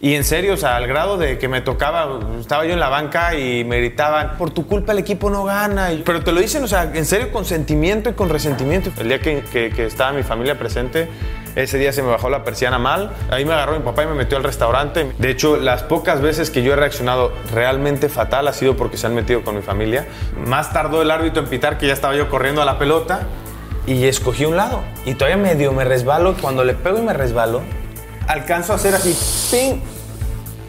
Y en serio, o sea, al grado de que me tocaba, estaba yo en la banca y me gritaban, por tu culpa el equipo no gana. Pero te lo dicen, o sea, en serio, con sentimiento y con resentimiento. El día que, que- que estaba mi familia presente, ese día se me bajó la persiana mal. Ahí me agarró mi papá y me metió al restaurante. De hecho, las pocas veces que yo he reaccionado realmente fatal ha sido porque se han metido con mi familia. Más tardó el árbitro en pitar que ya estaba yo corriendo a la pelota y escogí un lado. Y todavía medio me resbalo. Cuando le pego y me resbalo, alcanzo a hacer así, ¡ping!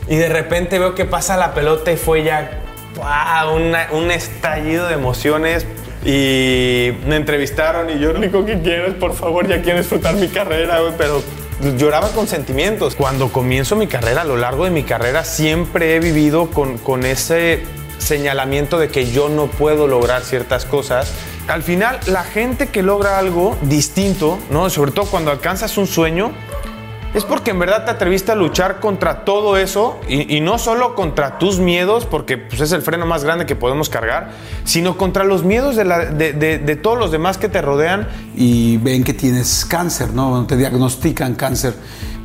Y de repente veo que pasa la pelota y fue ya ¡guau! una- un estallido de emociones. Y me entrevistaron y yo lo único que quiero es, por favor, ya quiero disfrutar mi carrera, güey, pero lloraba con sentimientos. Cuando comienzo mi carrera, a lo largo de mi carrera, siempre he vivido con, con ese señalamiento de que yo no puedo lograr ciertas cosas. Al final, la gente que logra algo distinto, ¿no? sobre todo cuando alcanzas un sueño, es porque en verdad te atreviste a luchar contra todo eso y, y no solo contra tus miedos, porque pues, es el freno más grande que podemos cargar, sino contra los miedos de, la- de- de- de todos los demás que te rodean. y ven que tienes cáncer, ¿no? Te diagnostican cáncer.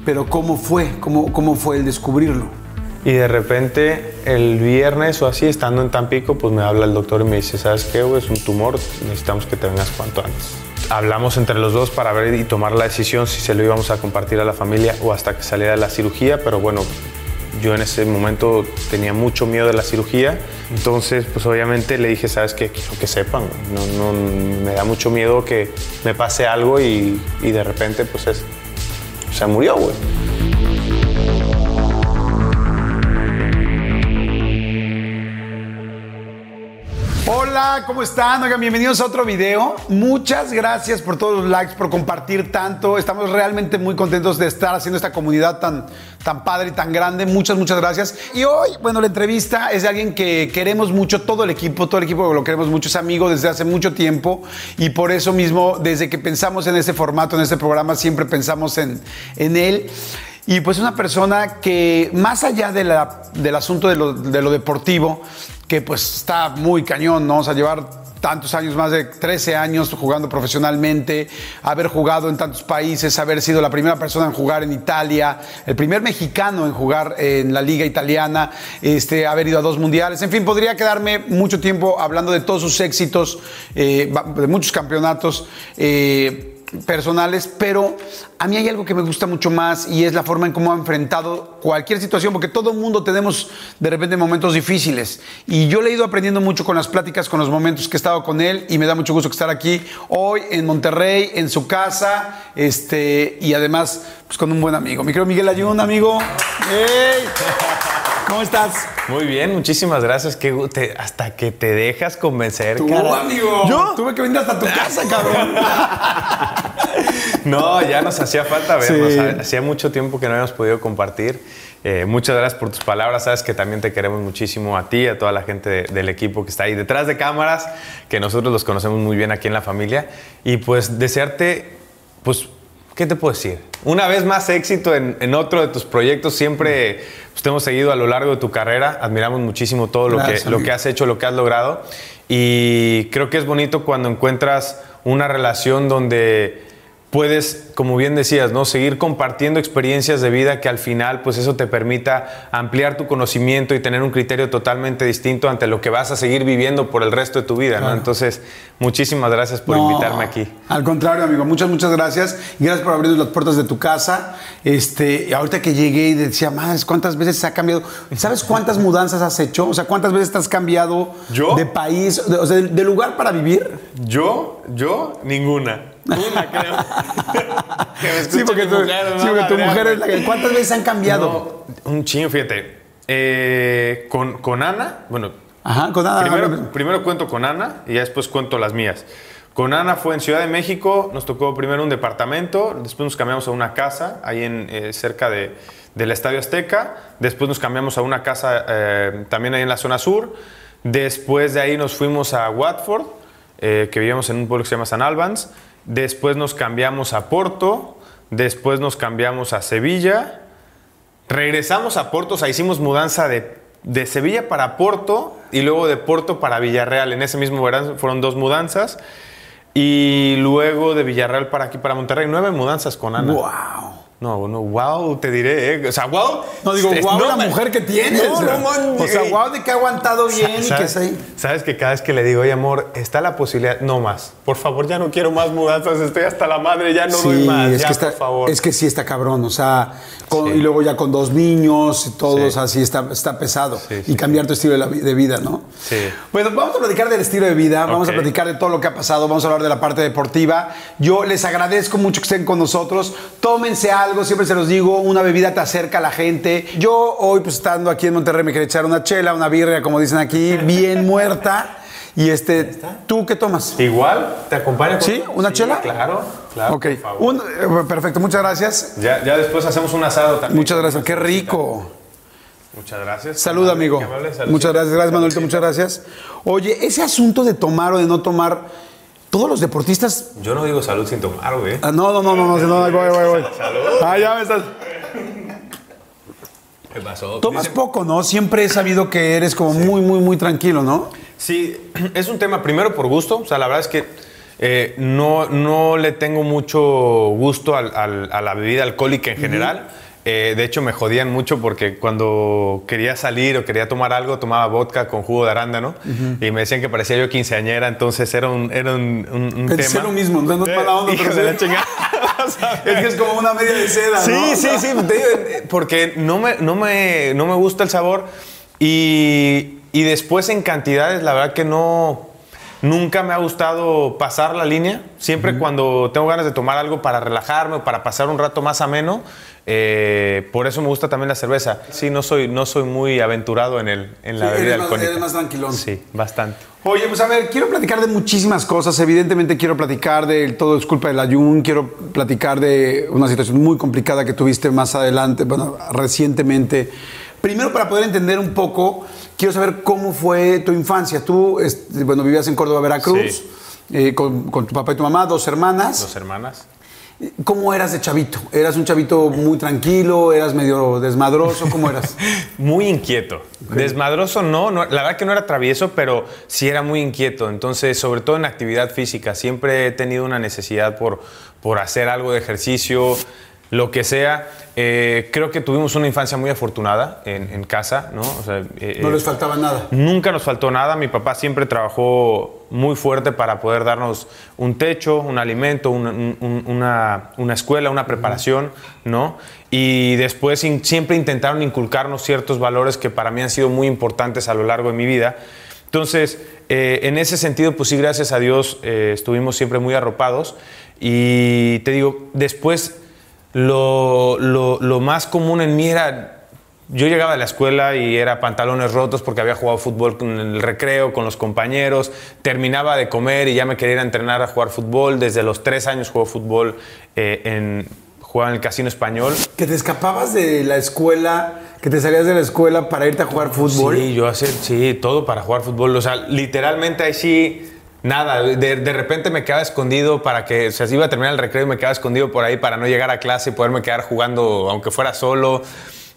Pero ¿cómo fue? ¿Cómo, cómo fue el descubrirlo? Y de repente el viernes o así, estando en Tampico, pues me habla el doctor y me dice, ¿sabes qué? güey? Es un tumor, necesitamos que te vengas cuanto antes. Hablamos entre los dos para ver y tomar la decisión si se lo íbamos a compartir a la familia o hasta que saliera la cirugía, pero bueno, yo en ese momento tenía mucho miedo de la cirugía, entonces pues obviamente le dije, ¿sabes qué? Quiero que sepan, no, no, me da mucho miedo que me pase algo y, y de repente pues es, se murió, güey. Hola, ¿cómo están? Oigan, bienvenidos a otro video. Muchas gracias por todos los likes, por compartir tanto. Estamos realmente muy contentos de estar haciendo esta comunidad tan, tan padre y tan grande. Muchas, muchas gracias. Y hoy, bueno, la entrevista es de alguien que queremos mucho, todo el equipo, todo el equipo lo queremos mucho, es amigo desde hace mucho tiempo y por eso mismo, desde que pensamos en este formato, en este programa, siempre pensamos en, en él. Y pues una persona que más allá de del asunto de lo, de lo deportivo, que pues está muy cañón, ¿no? O sea, llevar tantos años, más de 13 años jugando profesionalmente, haber jugado en tantos países, haber sido la primera persona en jugar en Italia, el primer mexicano en jugar en la liga italiana, este, haber ido a dos mundiales, en fin, podría quedarme mucho tiempo hablando de todos sus éxitos, eh, de muchos campeonatos. eh, personales, pero a mí hay algo que me gusta mucho más y es la forma en cómo ha enfrentado cualquier situación, porque todo el mundo tenemos de repente momentos difíciles. Y yo le he ido aprendiendo mucho con las pláticas, con los momentos que he estado con él y me da mucho gusto estar aquí hoy en Monterrey, en su casa, este, y además pues, con un buen amigo. Mi querido Miguel Ayun, amigo. ¡Ey! ¿Cómo estás? Muy bien, muchísimas gracias. Que te- hasta que te dejas convencer, Tú, cara. amigo. ¿Yo? Tuve que venir hasta tu casa, cabrón. No, ya nos hacía falta vernos. Sí. Hacía mucho tiempo que no habíamos podido compartir. Eh, muchas gracias por tus palabras. Sabes que también te queremos muchísimo a ti, a toda la gente de- del equipo que está ahí detrás de cámaras, que nosotros los conocemos muy bien aquí en la familia. Y pues desearte, pues, ¿qué te puedo decir? Una vez más éxito en, en otro de tus proyectos. Siempre pues, te hemos seguido a lo largo de tu carrera. Admiramos muchísimo todo lo Gracias, que, lo que has hecho, lo que has logrado. Y creo que es bonito cuando encuentras una relación donde puedes, como bien decías, ¿no? seguir compartiendo experiencias de vida que al final, pues eso te permita ampliar tu conocimiento y tener un criterio totalmente distinto ante lo que vas a seguir viviendo por el resto de tu vida. ¿no? Entonces, muchísimas gracias por No, invitarme aquí. Al contrario, amigo, muchas, muchas gracias. Gracias por abrirnos las puertas de tu casa. Este, ahorita que llegué y decía, madres, ¿cuántas veces ha cambiado? ¿Sabes cuántas mudanzas has hecho? O sea, ¿cuántas veces te has cambiado ¿Yo? de país, de, o sea, de, de lugar para vivir? Yo, yo, ninguna. Una, creo. Sí, porque, tu, mujer, sí, porque tu mujer es la que. ¿Cuántas veces han cambiado? No, un chingo, fíjate. Eh, con, con Ana, bueno, Ajá, con nada. primero, primero cuento con Ana y ya después cuento las mías. Con Ana fue en Ciudad de México, nos tocó primero un departamento, después nos cambiamos a una casa ahí en, eh, cerca de, del Estadio Azteca, después nos cambiamos a una casa eh, también ahí en la zona sur, después de ahí nos fuimos a Watford, eh, que vivíamos en un pueblo que se llama San Albans, después nos cambiamos a Porto, después nos cambiamos a Sevilla, Regresamos a Porto, o sea, hicimos mudanza de, de Sevilla para Porto y luego de Porto para Villarreal. En ese mismo verano fueron dos mudanzas. Y luego de Villarreal para aquí, para Monterrey, nueve mudanzas con Ana. ¡Wow! No, no, wow, te diré, ¿eh? O sea, wow. No digo, wow, la me- mujer que tienes. No, no, man, o sea, wow, de que ha aguantado bien y que ¿Sabes, es ahí. sabes que cada vez que le digo, oye, amor, está la posibilidad, no más. Por favor, ya no quiero más mudanzas, estoy hasta la madre, ya no doy más. es ya, que está, por favor. es que sí está cabrón, o sea, con- Sí. y luego ya con dos niños y todo, Sí. o sea, sí está, está pesado. Sí, y sí, cambiar tu estilo de, la de vida, ¿no? Sí. Bueno, vamos a platicar del estilo de vida, vamos a platicar de todo lo que ha pasado, vamos a hablar de la parte deportiva. Yo les agradezco mucho que estén con nosotros. Tómense algo, siempre se los digo, una bebida te acerca a la gente. Yo hoy, pues estando aquí en Monterrey, me quería echar una chela, una birria, como dicen aquí, bien muerta. Y este, ¿tú qué tomas? Igual, ¿te acompaña? con- ¿Sí? ¿Una chela? Claro, claro. Ok, por favor. Un- eh, perfecto, muchas gracias. Ya, ya después hacemos un asado también. Muchas gracias, qué rico. Muchas gracias. Salud, Amable, amigo. qué amable, salud. Muchas gracias, gracias, Manuelito, muchas gracias. Oye, ese asunto de tomar o de no tomar, todos los deportistas. Yo no digo salud sin tomar, güey. Ah, no, no, no, no, no, no, ahí voy, voy, voy. Ah, ya me estás. ¿Qué pasó? Tomas poco, ¿no? Siempre he sabido que eres como muy, muy, muy tranquilo, ¿no? Sí, es un tema primero por gusto. O sea, la verdad es que eh, no, no le tengo mucho gusto al- al- a la bebida alcohólica en general. Eh, de hecho, me jodían mucho porque cuando quería salir o quería tomar algo, tomaba vodka con jugo de arándano y me decían que parecía yo quinceañera, entonces era un, era un, un- un Pensé tema. lo mismo, no es mala onda, Hijo pero de la chingada. Es que es como una media de seda, Sí, ¿no? sí, sí, eh, porque no me, no, me, no me gusta el sabor y, y después en cantidades, la verdad que no, nunca me ha gustado pasar la línea. Siempre cuando tengo ganas de tomar algo para relajarme o para pasar un rato más ameno, eh, por eso me gusta también la cerveza. Sí, no soy, no soy muy aventurado en, el, en la Sí, bebida eres más- alcohólica. eres más tranquilón. Sí, bastante. Oye, pues a ver, quiero platicar de muchísimas cosas. Evidentemente quiero platicar de todo es culpa del ayun, quiero platicar de una situación muy complicada que tuviste más adelante, bueno, recientemente. Primero, para poder entender un poco, quiero saber cómo fue tu infancia. Tú, este, bueno, vivías en Córdoba, Veracruz, Sí. eh, con, con tu papá y tu mamá, dos hermanas. Dos hermanas. ¿Cómo eras de chavito? ¿Eras un chavito muy tranquilo? ¿Eras medio desmadroso? ¿Cómo eras? Muy inquieto. Desmadroso no, no, la verdad que no era travieso, pero sí era muy inquieto. Entonces, sobre todo en actividad física, siempre he tenido una necesidad por, por hacer algo de ejercicio, lo que sea. Eh, creo que tuvimos una infancia muy afortunada en, en casa, ¿no? O sea, eh, No eh, les faltaba nada. Nunca nos faltó nada. Mi papá siempre trabajó muy fuerte para poder darnos un techo, un alimento, un- un- un- una, una escuela, una preparación, ¿no? Y después in- siempre intentaron inculcarnos ciertos valores que para mí han sido muy importantes a lo largo de mi vida. Entonces, eh, en ese sentido, pues sí, gracias a Dios, estuvimos siempre muy arropados. Y te digo, después lo, lo- lo más común en mí era yo llegaba de la escuela y era pantalones rotos porque había jugado fútbol en el recreo con los compañeros. Terminaba de comer y ya me quería ir a entrenar a jugar fútbol. Desde los tres años juego fútbol eh, en, jugaba en el Casino Español. Que te escapabas de la escuela, que te salías de la escuela para irte a jugar fútbol. Sí, yo hacía sí, todo para jugar fútbol. O sea, literalmente ahí sí, nada. De, de repente me quedaba escondido para que, o sea, si iba a terminar el recreo y me quedaba escondido por ahí para no llegar a clase y poderme quedar jugando, aunque fuera solo.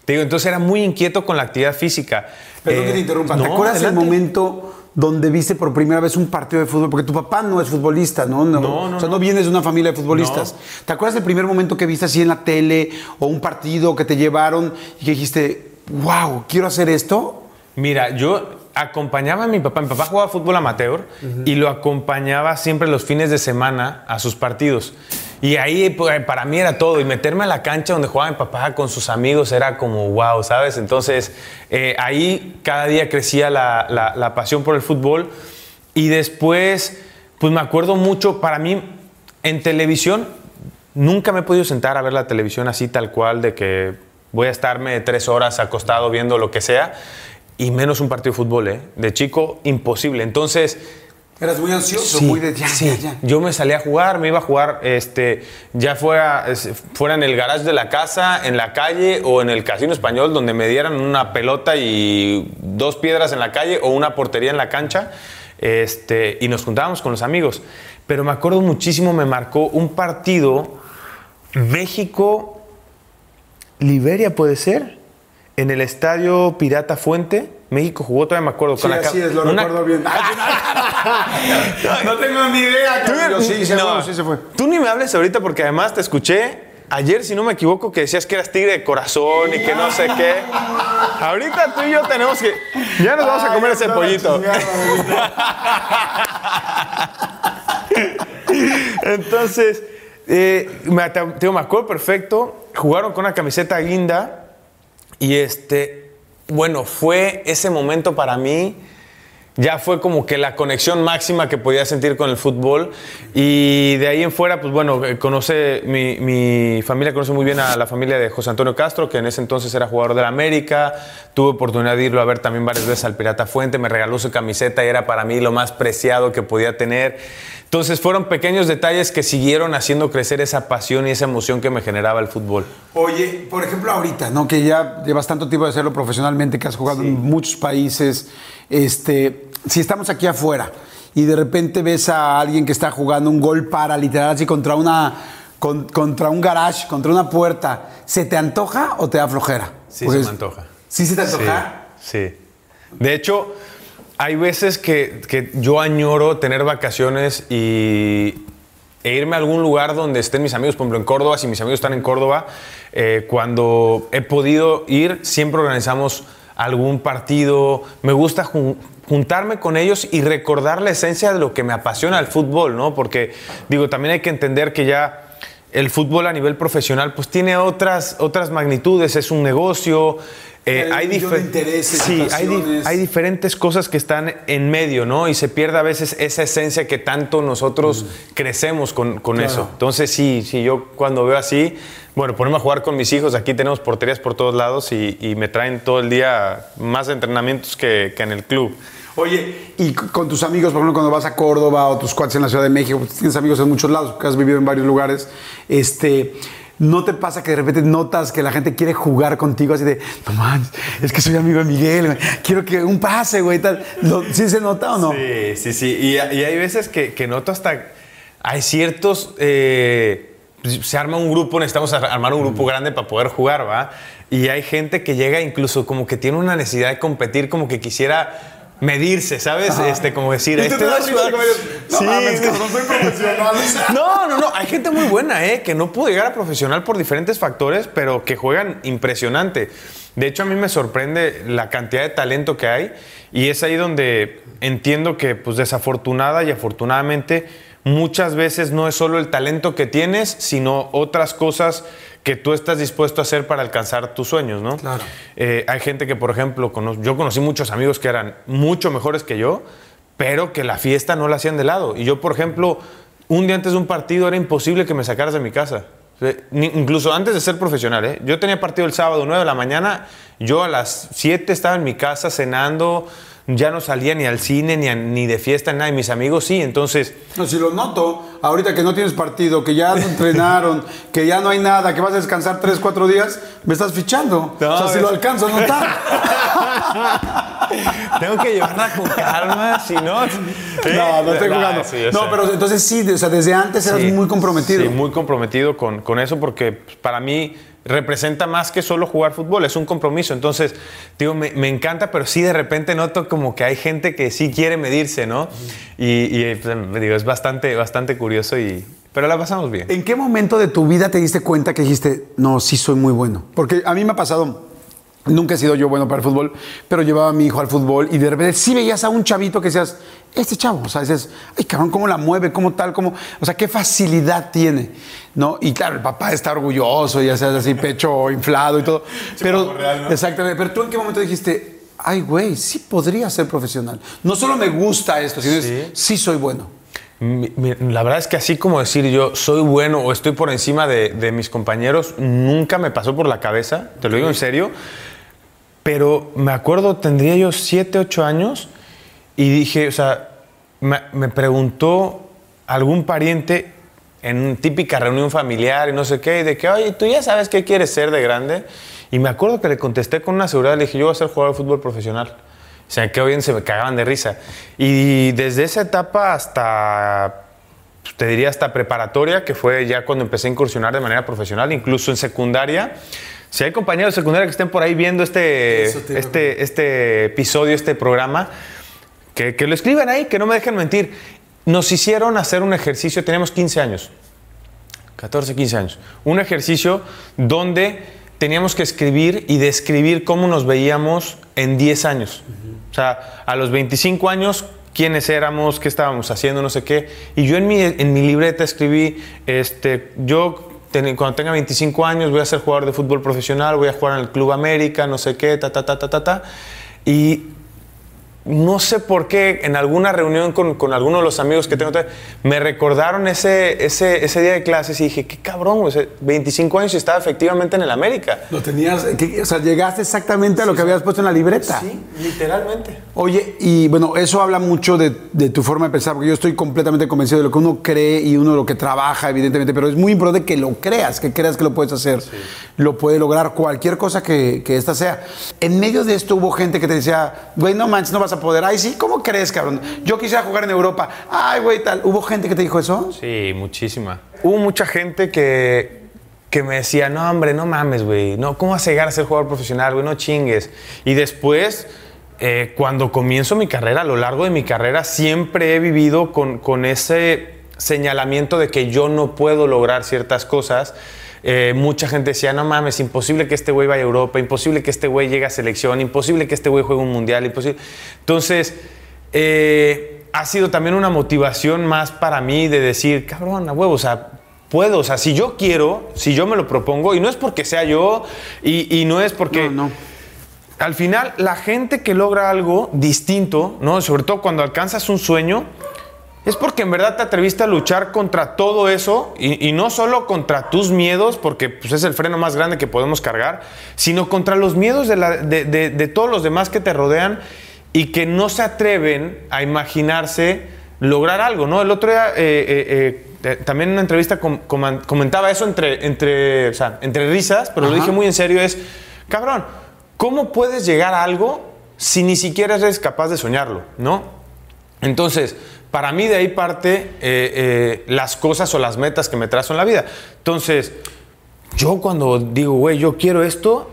Te digo, entonces era muy inquieto con la actividad física. Perdón Eh, que te interrumpa. ¿Te no, acuerdas adelante. el momento donde viste por primera vez un partido de fútbol? Porque tu papá no es futbolista, ¿no? No, no, O sea, no no. vienes de una familia de futbolistas. ¿Te acuerdas del primer momento que viste así en la tele o un partido que te llevaron y que dijiste, wow, quiero hacer esto? Mira, yo acompañaba a mi papá. Mi papá jugaba fútbol amateur y lo acompañaba siempre los fines de semana a sus partidos. Y ahí pues, para mí era todo. Y meterme a la cancha donde jugaba mi papá con sus amigos era como wow, ¿sabes? Entonces eh, ahí cada día crecía la, la- la pasión por el fútbol. Y después, pues me acuerdo mucho, para mí, en televisión, nunca me he podido sentar a ver la televisión así tal cual, de que voy a estarme tres horas acostado viendo lo que sea, y menos un partido de fútbol, ¿eh? De chico, imposible. Entonces, Eras muy ansioso, Sí, muy de ya, sí. ya, ya. Yo me salía a jugar, me iba a jugar, este, ya fuera, fuera en el garage de la casa, en la calle o en el casino español, donde me dieran una pelota y dos piedras en la calle o una portería en la cancha, este, y nos juntábamos con los amigos. Pero me acuerdo muchísimo, me marcó un partido México Liberia puede ser en el estadio Pirata Fuente. México jugó, todavía me acuerdo. Sí, la ca- así es, lo una- recuerdo bien. no tengo ni idea. Tú-. Sí, se no, fue, sí se fue. Tú ni me hables ahorita porque además te escuché ayer, si no me equivoco, que decías que eras tigre de corazón y que no sé qué. Ahorita tú y yo tenemos que. Ya nos vamos a comer ese pollito. Entonces, eh, me, me acuerdo perfecto. Jugaron con una camiseta guinda y este, bueno, fue ese momento para mí ya fue como que la conexión máxima que podía sentir con el fútbol. Y de ahí en fuera, pues bueno, eh, conoce, mi, mi, familia conoce muy bien a la familia de José Antonio Castro, que en ese entonces era jugador de la América. Tuve oportunidad de irlo a ver también varias veces al Pirata Fuente, me regaló su camiseta y era para mí lo más preciado que podía tener. Entonces fueron pequeños detalles que siguieron haciendo crecer esa pasión y esa emoción que me generaba el fútbol. Oye, por ejemplo, ahorita, ¿no? Que ya llevas tanto tiempo de hacerlo profesionalmente, que has jugado en muchos países. Este, si estamos aquí afuera y de repente ves a alguien que está jugando un gol para, literal, así contra una. contra un garage, contra una puerta, ¿se te antoja o te da flojera? Sí, se me antoja. ¿Sí se te antoja? sí. De hecho, hay veces que, yo añoro tener vacaciones y, e irme a algún lugar donde estén mis amigos, por ejemplo en Córdoba, si mis amigos están en Córdoba, eh, cuando he podido ir, siempre organizamos algún partido, me gusta juntarme con ellos y recordar la esencia de lo que me apasiona el fútbol, ¿no? Porque digo, también hay que entender que ya el fútbol a nivel profesional pues tiene otras, otras magnitudes, es un negocio, eh, hay, intereses, sí, hay, diferentes cosas que están en medio, ¿no? Y se pierde a veces esa esencia que tanto nosotros crecemos con, eso. Entonces, sí, sí, yo cuando veo así, bueno, ponemos a jugar con mis hijos, aquí tenemos porterías por todos lados y, me traen todo el día más entrenamientos que, en el club. Oye, y con tus amigos, por ejemplo, cuando vas a Córdoba o tus cuates en la Ciudad de México, pues, tienes amigos en muchos lados, porque has vivido en varios lugares, este, ¿No te pasa que de repente notas que la gente quiere jugar contigo así de, no manches, es que soy amigo de Miguel, quiero que un pase, güey, tal? ¿Sí se nota o no? Sí, sí, sí. Y, hay veces que, que, noto hasta, hay ciertos, eh, pues, se arma un grupo, necesitamos armar un grupo grande para poder jugar, ¿va? Y hay gente que llega incluso como que tiene una necesidad de competir, como que quisiera medirse, ¿sabes? Este, como decir, este no, sí. soy profesional. no, no, no. Hay gente muy buena, ¿eh? Que no pudo llegar a profesional por diferentes factores, pero que juegan impresionante. De hecho, a mí me sorprende la cantidad de talento que hay y es ahí donde entiendo que, pues, desafortunada y afortunadamente, muchas veces no es solo el talento que tienes, sino otras cosas que tú estás dispuesto a hacer para alcanzar tus sueños, ¿no? Claro. Eh, hay gente que, por ejemplo, yo conocí muchos amigos que eran mucho mejores que yo, pero que la fiesta no la hacían de lado. Y yo, por ejemplo, un día antes de un partido era imposible que me sacaras de mi casa. Incluso antes de ser profesional, ¿eh? yo tenía partido el sábado 9 de la mañana, yo a las 7 estaba en mi casa cenando, ya no salía ni al cine, ni, ni de fiesta, ni nada. Y mis amigos sí, entonces. No, si lo noto, ahorita que no tienes partido, que ya no entrenaron, que ya no hay nada, que vas a descansar tres, cuatro días, me estás fichando. o sea, si lo alcanzo a notar. Tengo que llevarla con calma, si no. No, no estoy jugando. no, pero entonces sí, o sea, desde antes eras muy comprometido. Sí, muy comprometido con, con eso, porque para mí representa más que solo jugar fútbol, es un compromiso. Entonces, digo, me, encanta, pero sí de repente noto como que hay gente que sí quiere medirse, ¿no? Y, y pues, digo, es bastante, bastante curioso y... Pero la pasamos bien. ¿En qué momento de tu vida te diste cuenta que dijiste, no, sí soy muy bueno? Porque a mí me ha pasado Nunca he sido yo bueno para el fútbol, pero llevaba a mi hijo al fútbol y de repente sí veías a un chavito que decías, este chavo, o sea, dices, ay cabrón, cómo la mueve, cómo tal, cómo, o sea, qué facilidad tiene, ¿no? Y claro, el papá está orgulloso, ya sabes, así, pecho inflado y todo. pero, exactamente, pero tú en qué momento dijiste, ay güey, sí podría ser profesional. No solo me gusta esto, sino sí, sí soy bueno. La verdad es que así como decir yo soy bueno o estoy por encima de, de mis compañeros, nunca me pasó por la cabeza, te lo digo en serio. Pero me acuerdo, tendría yo 7, 8 años y dije, o sea, me, preguntó algún pariente en una típica reunión familiar y no sé qué, y de que, oye, ¿tú ya sabes qué quieres ser de grande? Y me acuerdo que le contesté con una seguridad, le dije, yo voy a ser jugador de fútbol profesional. O sea, que bien se me cagaban de risa. Y desde esa etapa hasta, pues, te diría hasta preparatoria, que fue ya cuando empecé a incursionar de manera profesional, incluso en secundaria, si hay compañeros de secundaria que estén por ahí viendo este, este, este episodio, este programa, que, lo escriban ahí, que no me dejen mentir. Nos hicieron hacer un ejercicio, teníamos 15 años. 14, 15 años. Un ejercicio donde teníamos que escribir y describir cómo nos veíamos en 10 años. O sea, a los 25 años, quiénes éramos, qué estábamos haciendo, no sé qué. Y yo en mi, en mi libreta escribí, este, yo cuando tenga 25 años voy a ser jugador de fútbol profesional, voy a jugar en el Club América, no sé qué, ta, ta, ta, ta, ta, ta. Y no sé por qué en alguna reunión con, con algunos de los amigos que tengo, me recordaron ese, ese, ese día de clases y dije, qué cabrón, 25 años y estaba efectivamente en el América. Lo tenías, o sea, llegaste exactamente a lo que habías puesto en la libreta. Sí, literalmente. Oye, y bueno, eso habla mucho de, de, tu forma de pensar, porque yo estoy completamente convencido de lo que uno cree y uno lo que trabaja, evidentemente, pero es muy importante que lo creas, que creas que lo puedes hacer. Lo puede lograr cualquier cosa que, que esta sea. En medio de esto hubo gente que te decía, güey, no manches, no vas a poder. Ay, sí, ¿cómo crees, cabrón? Yo quisiera jugar en Europa. Ay, güey, tal. ¿Hubo gente que te dijo eso? Sí, muchísima. Hubo mucha gente que, que me decía, no, hombre, no mames, güey. No, ¿Cómo vas a llegar a ser jugador profesional, güey? No chingues. Y después, eh, cuando comienzo mi carrera, a lo largo de mi carrera, siempre he vivido con, con ese señalamiento de que yo no puedo lograr ciertas cosas. Eh, mucha gente decía, no mames, imposible que este güey vaya a Europa, imposible que este güey llegue a selección, imposible que este güey juegue un mundial, imposible. Entonces, eh, ha sido también una motivación más para mí de decir, cabrón, a huevo, o sea, puedo, o sea, si yo quiero, si yo me lo propongo, y no es porque sea yo, y, no es porque... No, no. Al final, la gente que logra algo distinto, ¿no? Sobre todo cuando alcanzas un sueño, es porque en verdad te atreviste a luchar contra todo eso y, no solo contra tus miedos, porque pues, es el freno más grande que podemos cargar, sino contra los miedos de, todos los demás que te rodean y que no se atreven a imaginarse lograr algo, ¿no? El otro día eh, eh, eh, también en una entrevista comentaba eso entre, entre, entre risas, pero lo dije muy en serio, es, cabrón, ¿cómo puedes llegar a algo si ni siquiera eres capaz de soñarlo, ¿no? Entonces, para mí de ahí parte eh, eh, las cosas o las metas que me trazo en la vida. Entonces, yo cuando digo, güey, yo quiero esto,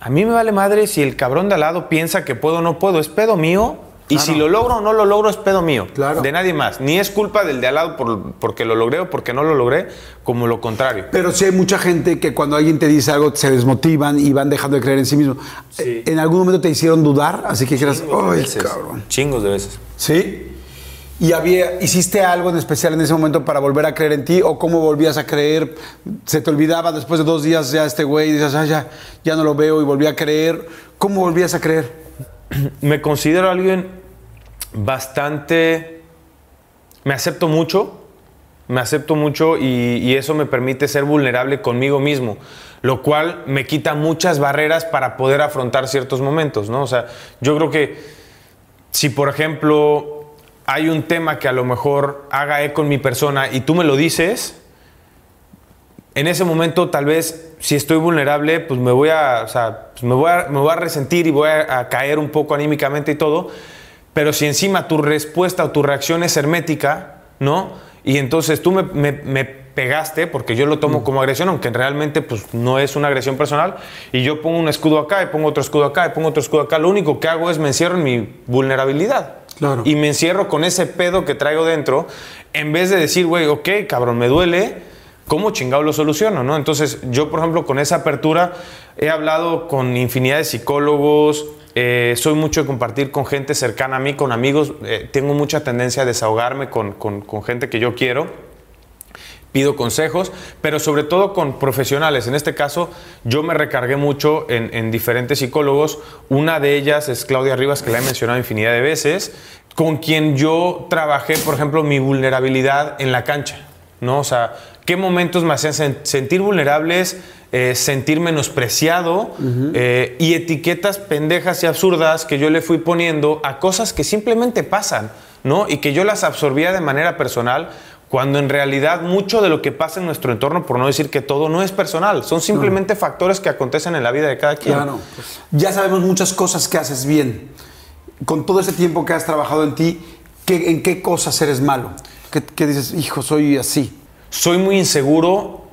a mí me vale madre si el cabrón de al lado piensa que puedo o no puedo, es pedo mío. Y si lo logro o no lo logro, es pedo mío. Claro. De nadie más. Ni es culpa del de al lado por, porque lo logré o porque no lo logré, como lo contrario. Pero sí hay mucha gente que cuando alguien te dice algo se desmotivan y van dejando de creer en sí mismo. ¿En algún momento te hicieron dudar? Así que dijeras, ¡ay, cabrón! Chingos de veces. ¿Sí? ¿Y había, hiciste algo en especial en ese momento para volver a creer en ti? ¿O cómo volvías a creer? ¿Se te olvidaba después de dos días ya este güey y dices, ah, ya, ya no lo veo y volví a creer? ¿Cómo volvías a creer? Me considero alguien bastante... Me acepto mucho, me acepto mucho y, y eso me permite ser vulnerable conmigo mismo, lo cual me quita muchas barreras para poder afrontar ciertos momentos, ¿no? O sea, yo creo que si por ejemplo hay un tema que a lo mejor haga eco en mi persona y tú me lo dices, en ese momento tal vez si estoy vulnerable, pues me voy a, o sea, pues me, voy a me voy a resentir y voy a, caer un poco anímicamente y todo, pero si encima tu respuesta o tu reacción es hermética, ¿no? Y entonces tú me, me, pegaste, porque yo lo tomo mm. como agresión, aunque realmente pues, no es una agresión personal, y yo pongo un escudo acá, y pongo otro escudo acá, y pongo otro escudo acá, lo único que hago es me encierro en mi vulnerabilidad. Y me encierro con ese pedo que traigo dentro, en vez de decir, güey, ok, cabrón, me duele, ¿cómo chingado lo soluciono? ¿no? Entonces, yo, por ejemplo, con esa apertura he hablado con infinidad de psicólogos, eh, soy mucho de compartir con gente cercana a mí, con amigos, eh, tengo mucha tendencia a desahogarme con, con, con gente que yo quiero pido consejos, pero sobre todo con profesionales. En este caso, yo me recargué mucho en, diferentes psicólogos. Una de ellas es Claudia Rivas, que la he mencionado infinidad de veces, con quien yo trabajé, por ejemplo, mi vulnerabilidad en la cancha. ¿no? O sea, qué momentos me hacían sentir vulnerables, eh, sentir menospreciado eh, y etiquetas pendejas y absurdas que yo le fui poniendo a cosas que simplemente pasan, ¿no? Y que yo las absorbía de manera personal cuando en realidad mucho de lo que pasa en nuestro entorno, por no decir que todo, no es personal, son simplemente factores que acontecen en la vida de cada quien. Claro, ya sabemos muchas cosas que haces bien. Con todo ese tiempo que has trabajado en ti, ¿qué, ¿en qué cosas eres malo? ¿Qué, ¿Qué, dices, hijo, soy así? Soy muy inseguro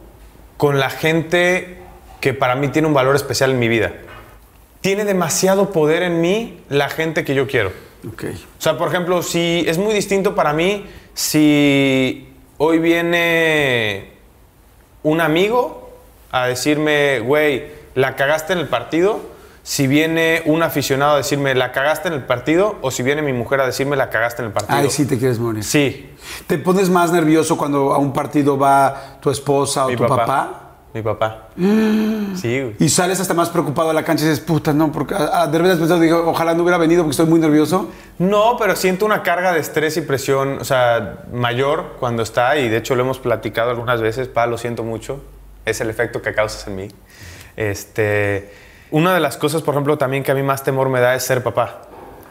con la gente que para mí tiene un valor especial en mi vida. Tiene demasiado poder en mí la gente que yo quiero. Okay. O sea, por ejemplo, si es muy distinto para mí si hoy viene un amigo a decirme, güey, la cagaste en el partido, si viene un aficionado a decirme, la cagaste en el partido, o si viene mi mujer a decirme, la cagaste en el partido. Ay, sí, te quieres morir. Sí. ¿Te pones más nervioso cuando a un partido va tu esposa o Mi tu papá? Mi papá. Sí, güey. Y sales hasta más preocupado a la cancha y dices, puta, no, porque ah, ah, de repente has pensado, digo, ojalá no hubiera venido porque estoy muy nervioso. No, pero siento una carga de estrés y presión, o sea, mayor cuando está, y de hecho lo hemos platicado algunas veces, pa, lo siento mucho, es el efecto que causas en mí. Este, una de las cosas, por ejemplo, también que a mí más temor me da es ser papá.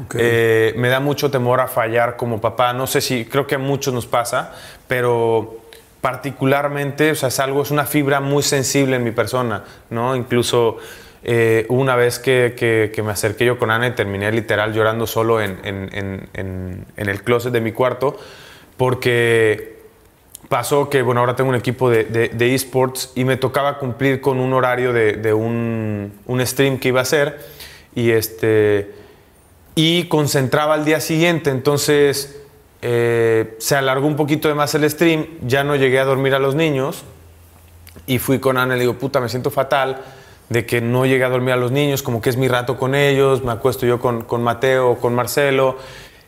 Ok. Eh, me da mucho temor a fallar como papá, no sé si, creo que a muchos nos pasa, pero particularmente, o sea, es algo, es una fibra muy sensible en mi persona, ¿no? Incluso eh, una vez que, que- me acerqué yo con Ana y terminé literal llorando solo en, en- en- en- el closet de mi cuarto, porque pasó que, bueno, ahora tengo un equipo de esports y me tocaba cumplir con un horario de, de un, un stream que iba a hacer y este y concentraba al día siguiente, entonces eh, se alargó un poquito de más el stream, ya no llegué a dormir a los niños y fui con Ana y le digo, puta, me siento fatal de que no llegué a dormir a los niños, como que es mi rato con ellos, me acuesto yo con, con Mateo con Marcelo.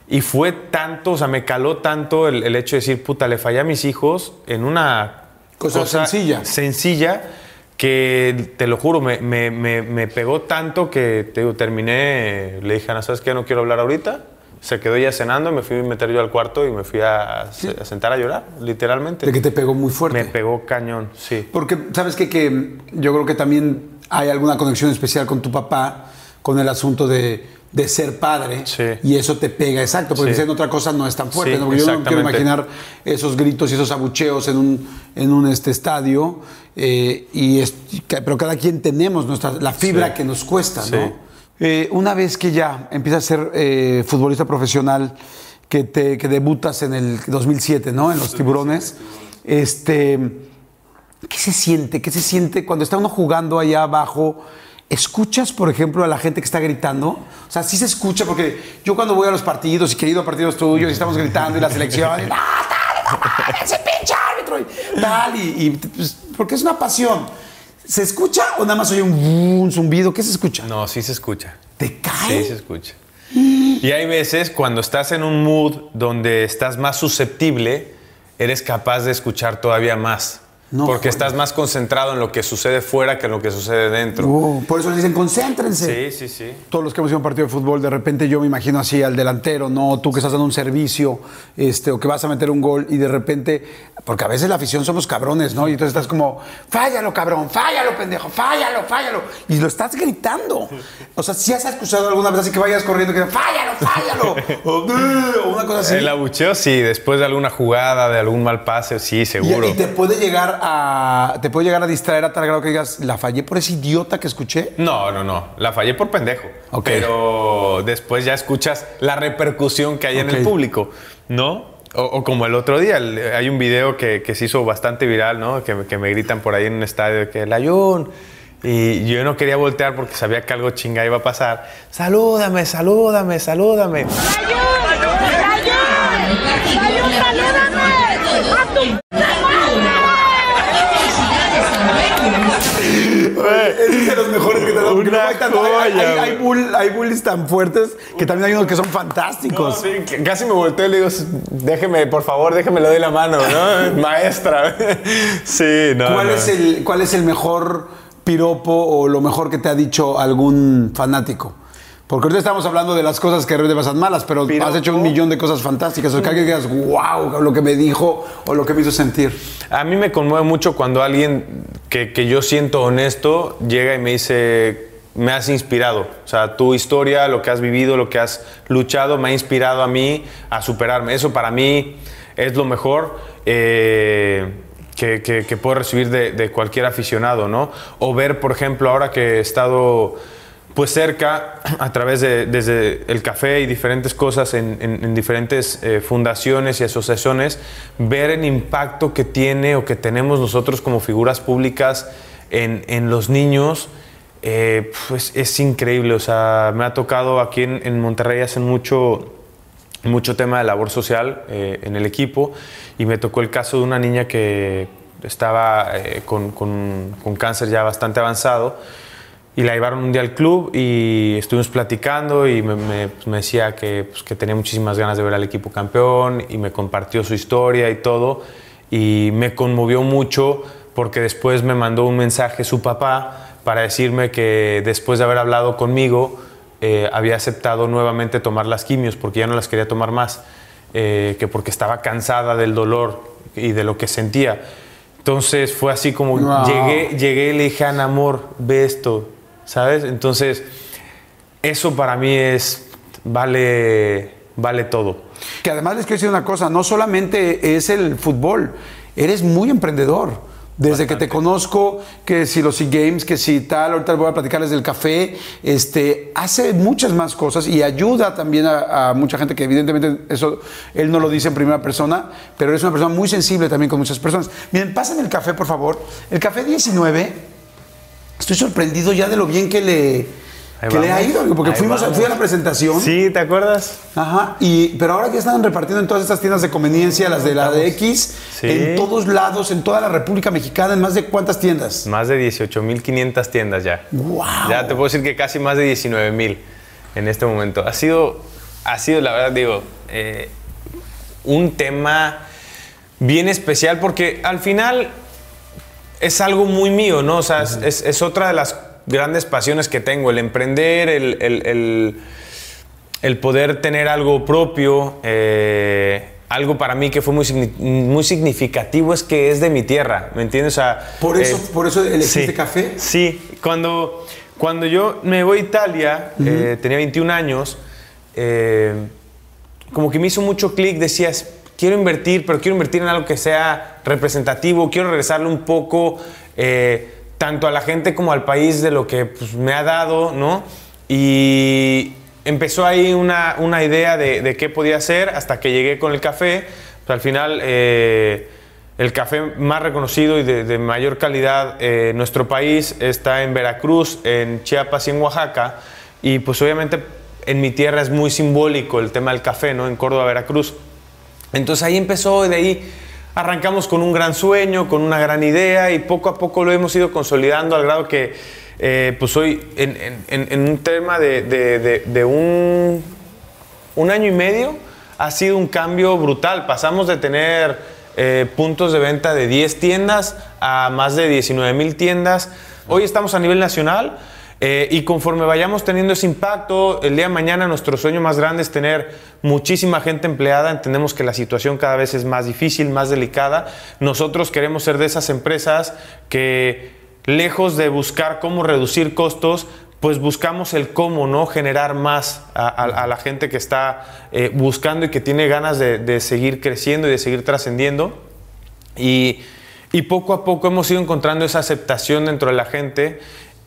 Y fue tanto, o sea, me caló tanto el, el hecho de decir, puta, le fallé a mis hijos en una Cosa sencilla. sencilla que, te lo juro, me, me- me- me pegó tanto que te digo, terminé, le dije, Ana, ¿sabes qué? No quiero hablar ahorita. Se quedó ya cenando, me fui a meter yo al cuarto y me fui a, a sentar a llorar, literalmente. De que te pegó muy fuerte. Me pegó cañón, sí. Porque, ¿sabes qué? Que yo creo que también hay alguna conexión especial con tu papá, con el asunto de, de ser padre. Sí. Y eso te pega, exacto. Porque Sí. diciendo otra cosa no es tan fuerte. ¿no? Yo no quiero imaginar esos gritos y esos abucheos en un, en un este, estadio. eh, y es- pero cada quien tenemos nuestra, la fibra que nos cuesta, Sí. ¿no? Eh, una vez que ya empiezas a ser eh, futbolista profesional, que, te, que debutas en el 2007, ¿no? En los tiburones. Este, ¿Qué se siente? ¿Qué se siente cuando está uno jugando allá abajo? ¿Escuchas, por ejemplo, a la gente que está gritando? O sea, sí se escucha, porque yo cuando voy a los partidos y que he ido a partidos tuyos y estamos gritando y la selección, y, ¡Ah, ese pinche árbitro! Y tal, y, y, pues, porque es una pasión. ¿Se escucha o nada más oye un, un zumbido? ¿Qué se escucha? No, sí se escucha. ¿Te cae? Sí se escucha. Y hay veces cuando estás en un mood donde estás más susceptible, eres capaz de escuchar todavía más. No, porque joder. estás más concentrado en lo que sucede fuera que en lo que sucede dentro. Oh, por eso les dicen, concéntrense. Sí, sí, sí. Todos los que hemos ido a un partido de fútbol, de repente yo me imagino así al delantero, no tú que estás dando un servicio, este, o que vas a meter un gol y de repente, porque a veces la afición somos cabrones, ¿no? Y entonces estás como, fállalo, cabrón, fállalo, pendejo, fállalo, fállalo. Y lo estás gritando. O sea, si has escuchado alguna vez así que vayas corriendo y que fállalo, fállalo. o, una cosa así. El abucheo, sí, después de alguna jugada, de algún mal pase, sí, Y, seguro. y te puede llegar a te puede llegar a distraer a tal grado que digas, la fallé por ese idiota que escuché. No, no, no. La fallé por pendejo. Ok. Pero después ya escuchas la repercusión que hay en el público, ¿no? O, o como el otro día, el- hay un video que, que se hizo bastante viral, ¿no? Que, me- que me gritan por ahí en un estadio que el ayun. Y yo no quería voltear porque sabía que algo chinga iba a pasar. Salúdame, salúdame, salúdame. Es de los mejores que te Una luego hay, tanto- hay- joya, hay- hay güey. bull- hay bullies tan fuertes que también hay unos que son fantásticos. Sí, casi me volteé y le digo, déjeme, por favor, déjeme le doy la mano, ¿no? Maestra. Sí, no. ¿Cuál, no. Es el, ¿Cuál es el mejor piropo o lo mejor que te ha dicho algún fanático? Porque ahorita estamos hablando de las cosas que de repente pasan malas, pero Piropo. has hecho un millón de cosas fantásticas. O sea, que alguien digas, wow, lo que me dijo o lo que me hizo sentir. A mí me conmueve mucho cuando alguien que, que yo siento honesto llega y me dice, me has inspirado. O sea, tu historia, lo que has vivido, lo que has luchado, me ha inspirado a mí a superarme. Eso para mí es lo mejor eh, que, que- que puedo recibir de, de cualquier aficionado, ¿no? O ver, por ejemplo, ahora que he estado pues cerca, a través de desde el café y diferentes cosas en, en- en diferentes eh, fundaciones y asociaciones, ver el impacto que tiene o que tenemos nosotros como figuras públicas en, en los niños, eh, pues es increíble. O sea, me ha tocado aquí en, Monterrey hacen mucho, mucho tema de labor social eh, en el equipo y me tocó el caso de una niña que estaba con, con, con, cáncer ya bastante avanzado y la llevaron un día al club y estuvimos platicando y me, me, pues, me decía que, pues, que, tenía muchísimas ganas de ver al equipo campeón y me compartió su historia y todo. Y me conmovió mucho porque después me mandó un mensaje su papá para decirme que después de haber hablado conmigo eh, había aceptado nuevamente tomar las quimios porque ya no las quería tomar más, eh, que porque estaba cansada del dolor y de lo que sentía. Entonces fue así como llegué, llegué y le dije, Ana, amor, ve esto, ¿sabes? Entonces, eso para mí es, vale, vale todo. Que además les quiero decir una cosa, no solamente es el fútbol, eres muy emprendedor. Desde que te conozco, que si los e-games, que si tal, ahorita voy a platicarles del café, este, hace muchas más cosas y ayuda también a, a mucha gente que evidentemente eso él no lo dice en primera persona, pero eres una persona muy sensible también con muchas personas. Miren, pasen el café, por favor. El café 19, estoy sorprendido ya de lo bien que le, que le ha ido, porque Ahí fuimos, vamos. fui a la presentación. Sí, ¿te acuerdas? Ajá, y, pero ahora que están repartiendo en todas estas tiendas de conveniencia, las de la de X, Sí. en todos lados, en toda la República Mexicana, en más de cuántas tiendas. Más de 18.500 tiendas ya. ¡Wow! Ya te puedo decir que casi más de 19.000 en este momento. Ha sido, ha sido la verdad, digo, eh, un tema bien especial porque al final es algo muy mío, ¿no? O sea, es- es, es otra de las grandes pasiones que tengo, el emprender, el, el- el- el poder tener algo propio. eh, algo para mí que fue muy, muy significativo es que es de mi tierra, ¿me entiendes? O sea, Por eso, eh, por eso elegiste sí, café. Sí, cuando, cuando yo me voy a Italia, eh, tenía 21 años, eh, como que me hizo mucho clic, decías, quiero invertir, pero quiero invertir en algo que sea representativo, quiero regresarle un poco eh, tanto a la gente como al país de lo que pues, me ha dado, ¿no? Y empezó ahí una, una idea de, de qué podía hacer hasta que llegué con el café. Pues, al final, eh, el café más reconocido y de, de mayor calidad eh, en nuestro país está en Veracruz, en Chiapas y en Oaxaca. Y pues obviamente en mi tierra es muy simbólico el tema del café, ¿no? En Córdoba, Veracruz. Entonces ahí empezó y de ahí arrancamos con un gran sueño, con una gran idea y poco a poco lo hemos ido consolidando al grado que eh, pues hoy en, un tema de, un año y medio ha sido un cambio brutal. Pasamos de tener eh, puntos de venta de 10 tiendas a más de 19 mil tiendas. Hoy estamos a nivel nacional. Eh, y conforme vayamos teniendo ese impacto, el día de mañana nuestro sueño más grande es tener muchísima gente empleada. Entendemos que la situación cada vez es más difícil, más delicada. Nosotros queremos ser de esas empresas que, lejos de buscar cómo reducir costos, pues buscamos el cómo, ¿no? Generar más a, la gente que está eh, buscando y que tiene ganas de, seguir creciendo y de seguir trascendiendo. Y poco a poco hemos ido encontrando esa aceptación dentro de la gente.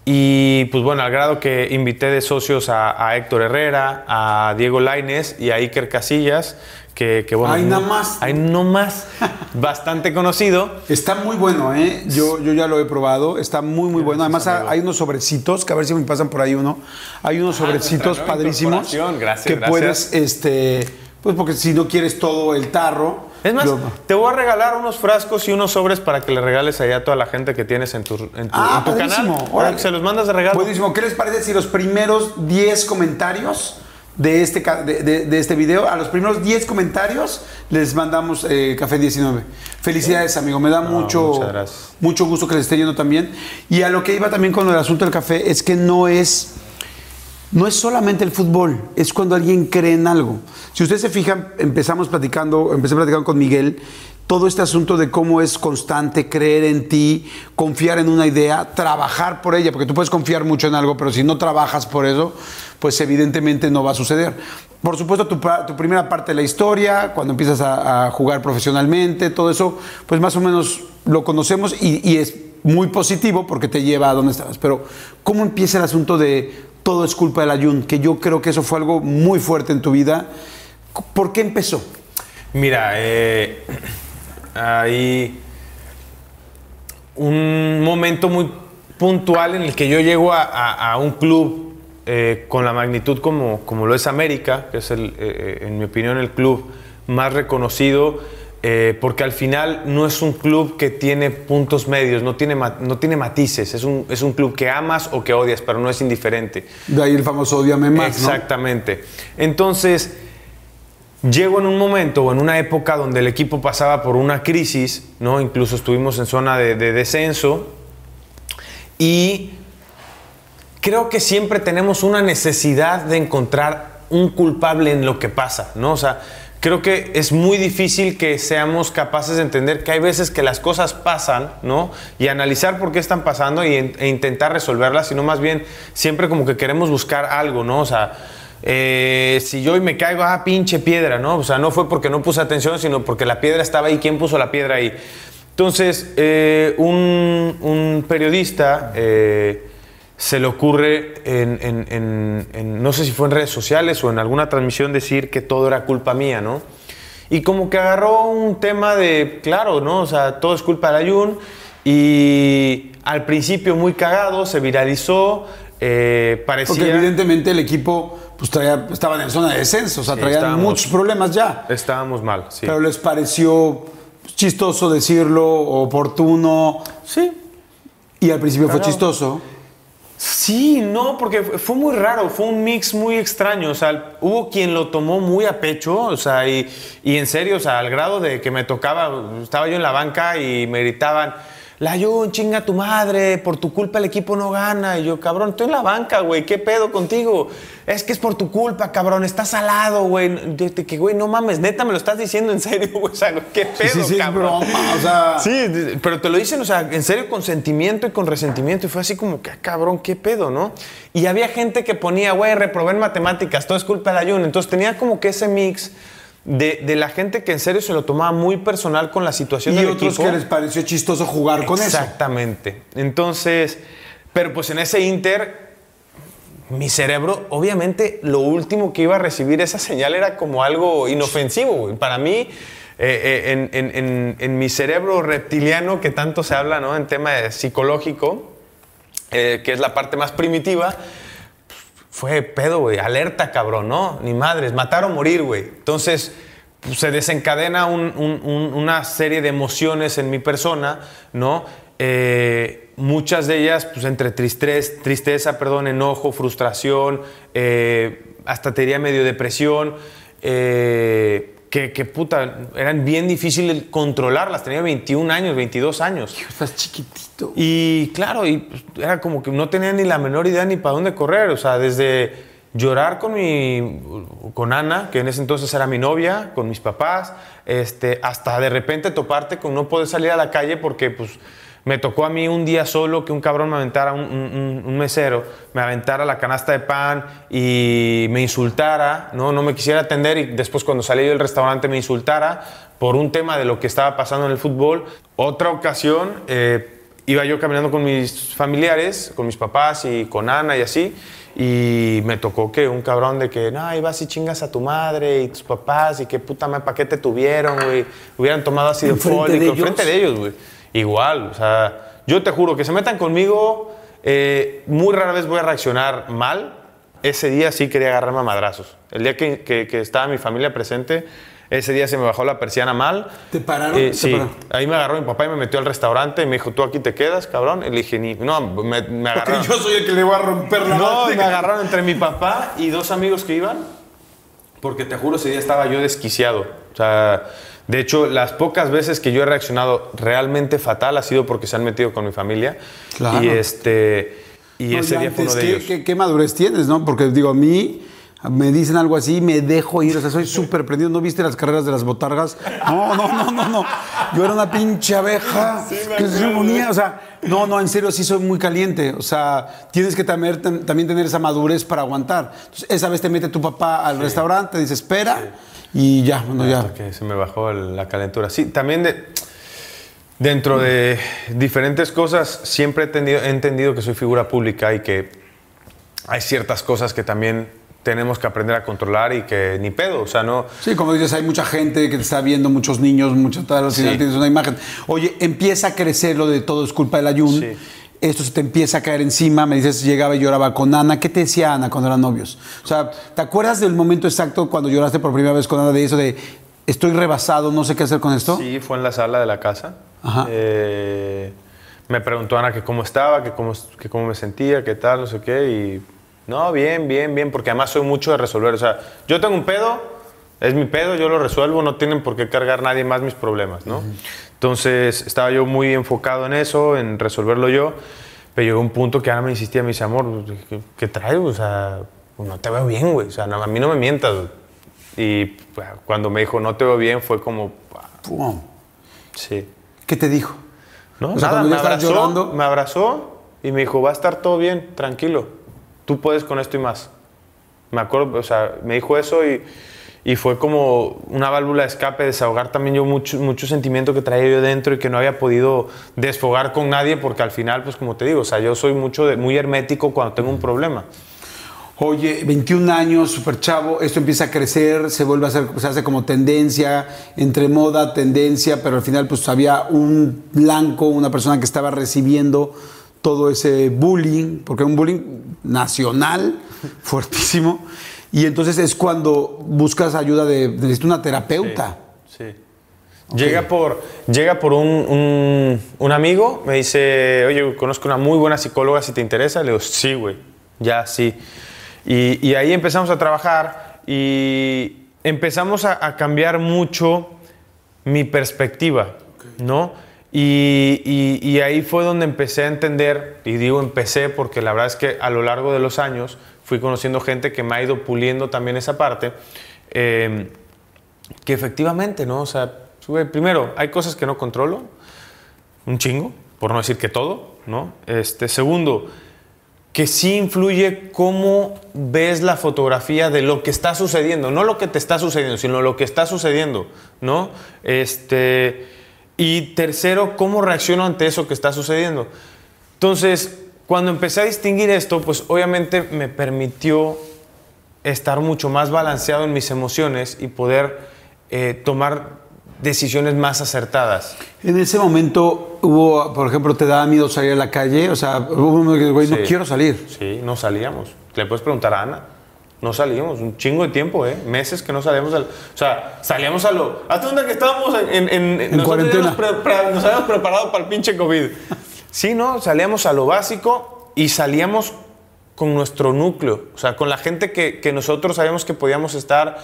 Y pues bueno, al grado que invité de socios a, a Héctor Herrera, a Diego Laines y a Iker Casillas, que, que bueno. Ahí nada más. Hay no más. bastante conocido. Está muy bueno, ¿eh? Yo, yo ya lo he probado, está muy, muy bueno. Además, hay unos sobrecitos, que a ver si me pasan por ahí uno. Hay unos sobrecitos nuestra nueva padrísimos. Gracias, que gracias. puedes, este, pues porque si no quieres todo el tarro. Es más, lo- te voy a regalar unos frascos y unos sobres para que le regales allá a toda la gente que tienes en tu, en tu, Ah, en tu padrísimo. canal. Ahora Se los mandas de regalo. Buenísimo. ¿Qué les parece si los primeros 10 comentarios de este, de, de- de este video, a los primeros 10 comentarios les mandamos eh, Café 19? Felicidades, amigo. Me da mucho, mucho gusto que les esté yendo también. Y a lo que iba también con el asunto del café es que no es... No es solamente el fútbol, es cuando alguien cree en algo. Si ustedes se fijan, empezamos platicando, empecé platicando con Miguel, todo este asunto de cómo es constante creer en ti, confiar en una idea, trabajar por ella, porque tú puedes confiar mucho en algo, pero si no trabajas por eso, pues evidentemente no va a suceder. Por supuesto, tu, primera parte de la historia, cuando empiezas a, a jugar profesionalmente, todo eso, pues más o menos lo conocemos y, y es muy positivo porque te lleva a donde estabas. Pero, ¿cómo empieza el asunto de todo es culpa del ayun? Que yo creo que eso fue algo muy fuerte en tu vida. ¿Por qué empezó? Mira, eh, hay un momento muy puntual en el que yo llego a, un club eh, con la magnitud como, como lo es América, que es, el, eh, en mi opinión, el club más reconocido eh, porque al final no es un club que tiene puntos medios, no tiene, no tiene matices, es un, es un club que amas o que odias, pero no es indiferente. De ahí el famoso odiame más. Exactamente. Entonces, llego en un momento o en una época donde el equipo pasaba por una crisis, ¿no? incluso estuvimos en zona de, de descenso, y creo que siempre tenemos una necesidad de encontrar un culpable en lo que pasa, ¿no? O sea, creo que es muy difícil que seamos capaces de entender que hay veces que las cosas pasan, ¿no? Y analizar por qué están pasando y, e intentar resolverlas, sino más bien siempre como que queremos buscar algo, ¿no? O sea, eh, si yo hoy me caigo, ah, pinche piedra, ¿no? O sea, no fue porque no puse atención, sino porque la piedra estaba ahí. ¿Quién puso la piedra ahí? Entonces, eh, un, periodista eh, se le ocurre en, no sé si fue en redes sociales o en alguna transmisión decir que todo era culpa mía, ¿no? Y como que agarró un tema de, claro, ¿no? O sea, todo es culpa de Ayun y al principio muy cagado, se viralizó, eh, parecía... Porque evidentemente el equipo pues traía, estaba en zona de descenso, o sea, traían muchos problemas ya. Estábamos mal, sí. Pero les pareció chistoso decirlo, oportuno. Sí. Y al principio fue chistoso. Sí, no, porque fue muy raro, fue un mix muy extraño, o sea, hubo quien lo tomó muy a pecho, o sea, y, y en serio, o sea, al grado de que me tocaba, estaba yo en la banca y me gritaban, Layun, chinga tu madre, por tu culpa el equipo no gana. Y yo, cabrón, estoy en la banca, güey, ¿qué pedo contigo? Es que es por tu culpa, cabrón, estás salado, güey. Que, güey, no mames, neta, me lo estás diciendo en serio, güey. O sea, ¿qué pedo, sí, sí, cabrón? broma, o sea... Sí, pero te lo dicen, o sea, en serio, con sentimiento y con resentimiento. Y fue así como que, ah, cabrón, ¿qué pedo, no? Y había gente que ponía, güey, reprobé en matemáticas, todo es culpa de Layun. Entonces tenía como que ese mix de, la gente que en serio se lo tomaba muy personal con la situación y del equipo. Y otros que les pareció chistoso jugar con eso. Exactamente. Entonces, pero pues en ese Inter, mi cerebro, obviamente, lo último que iba a recibir esa señal era como algo inofensivo. Para mí, eh, eh, en, mi cerebro reptiliano, que tanto se habla ¿no? en tema psicológico, eh, que es la parte más primitiva, fue pedo, güey, alerta, cabrón, ¿no? Ni madres, matar o morir, güey. Entonces, se desencadena una serie de emociones en mi persona, ¿no? Eh, muchas de ellas, pues entre tristeza, tristeza perdón, enojo, frustración, eh, hasta te diría medio depresión. Eh, que, puta, eran bien difíciles controlarlas. Tenía 21 años, 22 años. estás chiquitito. Y claro, y pues, era como que no tenía ni la menor idea ni para dónde correr. O sea, desde llorar con mi con Ana, que en ese entonces era mi novia, con mis papás, este, hasta de repente toparte con no poder salir a la calle porque pues me tocó a mí un día solo que un cabrón me aventara, un, mesero, me aventara la canasta de pan y me insultara, ¿no? no me quisiera atender y después cuando salí del restaurante me insultara por un tema de lo que estaba pasando en el fútbol. Otra ocasión, eh, iba yo caminando con mis familiares, con mis papás y con Ana y así, y me tocó que un cabrón de que, no, ibas y chingas a tu madre y tus papás y qué puta madre, ¿para qué te tuvieron, güey? Hubieran tomado ácido fólico enfrente de ellos, güey igual. O sea, yo te juro que se metan conmigo, eh, muy rara vez voy a reaccionar mal. Ese día sí quería agarrarme a madrazos. El día que, que, estaba mi familia presente, ese día se me bajó la persiana mal. ¿Te pararon? Eh, sí. Ahí me agarró mi papá y me metió al restaurante y me dijo, tú aquí te quedas, cabrón. Y le dije, ni, no, me, me agarraron. Porque yo soy el que le voy a romper la No, me agarraron entre mi papá y dos amigos que iban. Porque te juro, ese día estaba yo desquiciado. O sea, de hecho, las pocas veces que yo he reaccionado realmente fatal ha sido porque se han metido con mi familia. Claro. Y, este, y ese día fue uno de ¿qué, ellos. ¿qué, ¿qué, madurez tienes, no? Porque digo, a mí me dicen algo así, me dejo ir. O sea, soy súper prendido. ¿No viste las carreras de las botargas? No, no, no, no, no. Yo era una pinche abeja que se unía. O sea, no, no, en serio, sí soy muy caliente. O sea, tienes que también, también tener esa madurez para aguantar. Entonces, esa vez te mete tu papá al restaurante, dice, espera y ya, bueno, ya. Que se me bajó la calentura. Sí, también de, dentro de diferentes cosas, siempre he entendido, he entendido que soy figura pública y que hay ciertas cosas que también tenemos que aprender a controlar y que ni pedo, o sea, no... Sí, como dices, hay mucha gente que te está viendo, muchos niños, muchas tal, al final tienes una imagen. Oye, empieza a crecer lo de todo es culpa del ayun. Sí esto se te empieza a caer encima, me dices, llegaba y lloraba con Ana. ¿Qué te decía Ana cuando eran novios? O sea, ¿te acuerdas del momento exacto cuando lloraste por primera vez con Ana de eso de estoy rebasado, no sé qué hacer con esto. Sí, fue en la sala de la casa. Ajá. Eh, me preguntó Ana que cómo estaba, que cómo, que cómo me sentía, qué tal, no sé qué. Y no, bien, bien, bien, porque además soy mucho de resolver. O sea, yo tengo un pedo, es mi pedo, yo lo resuelvo, no tienen por qué cargar nadie más mis problemas, ¿no? Entonces estaba yo muy enfocado en eso, en resolverlo yo. Pero llegó un punto que Ana me insistía, me dice, amor, ¿qué, qué traigo? O sea, no te veo bien, güey. O sea, no, a mí no me mientas. güey". Y pues, cuando me dijo, no te veo bien, fue como, Pum. sí. ¿Qué te dijo? No, O sea, nada, me abrazó, llorando- me abrazó y me dijo, va a estar todo bien, tranquilo. Tú puedes con esto y más. Me acuerdo, o sea, me dijo eso y, y fue como una válvula de escape, desahogar también yo mucho, mucho sentimiento que traía yo dentro y que no había podido desfogar con nadie porque al final, pues como te digo, o sea, yo soy mucho muy hermético cuando tengo un problema. Oye, 21 años, súper chavo, esto empieza a crecer, se vuelve a hacer, se hace como tendencia, entre moda, tendencia, pero al final pues había un blanco, una persona que estaba recibiendo todo ese bullying, porque un bullying nacional, fuertísimo, y entonces es cuando buscas ayuda de, necesito una terapeuta. Sí. Llega por, llega por un, un- un amigo, me dice, oye, conozco una muy buena psicóloga, si te interesa. Le digo, sí, güey, ya, sí. Y, y ahí empezamos a trabajar y empezamos a, a cambiar mucho mi perspectiva, ¿no? Y, y- y ahí fue donde empecé a entender, y digo empecé porque la verdad es que a lo largo de los años fui conociendo gente que me ha ido puliendo también esa parte. eh, que efectivamente, ¿no? O sea, primero, hay cosas que no controlo, un chingo, por no decir que todo, ¿no? Este, segundo, que sí influye cómo ves la fotografía de lo que está sucediendo, no lo que te está sucediendo, sino lo que está sucediendo, ¿no? Este, y tercero, cómo reacciono ante eso que está sucediendo. Entonces, cuando empecé a distinguir esto, pues obviamente me permitió estar mucho más balanceado en mis emociones y poder eh, tomar decisiones más acertadas. En ese momento hubo, por ejemplo, te daba miedo salir a la calle, o sea, hubo un momento que, güey, no Sí. quiero salir. Sí, no salíamos. Le puedes preguntar a Ana. No salíamos, un chingo de tiempo, ¿eh? Meses que no salíamos al... O sea, salíamos a lo... Hasta donde que estábamos en... en, cuarentena. Nos, pre- pre- nos habíamos preparado para el pinche COVID. Sí, ¿no? Salíamos a lo básico y salíamos con nuestro núcleo. O sea, con la gente que, que nosotros sabíamos que podíamos estar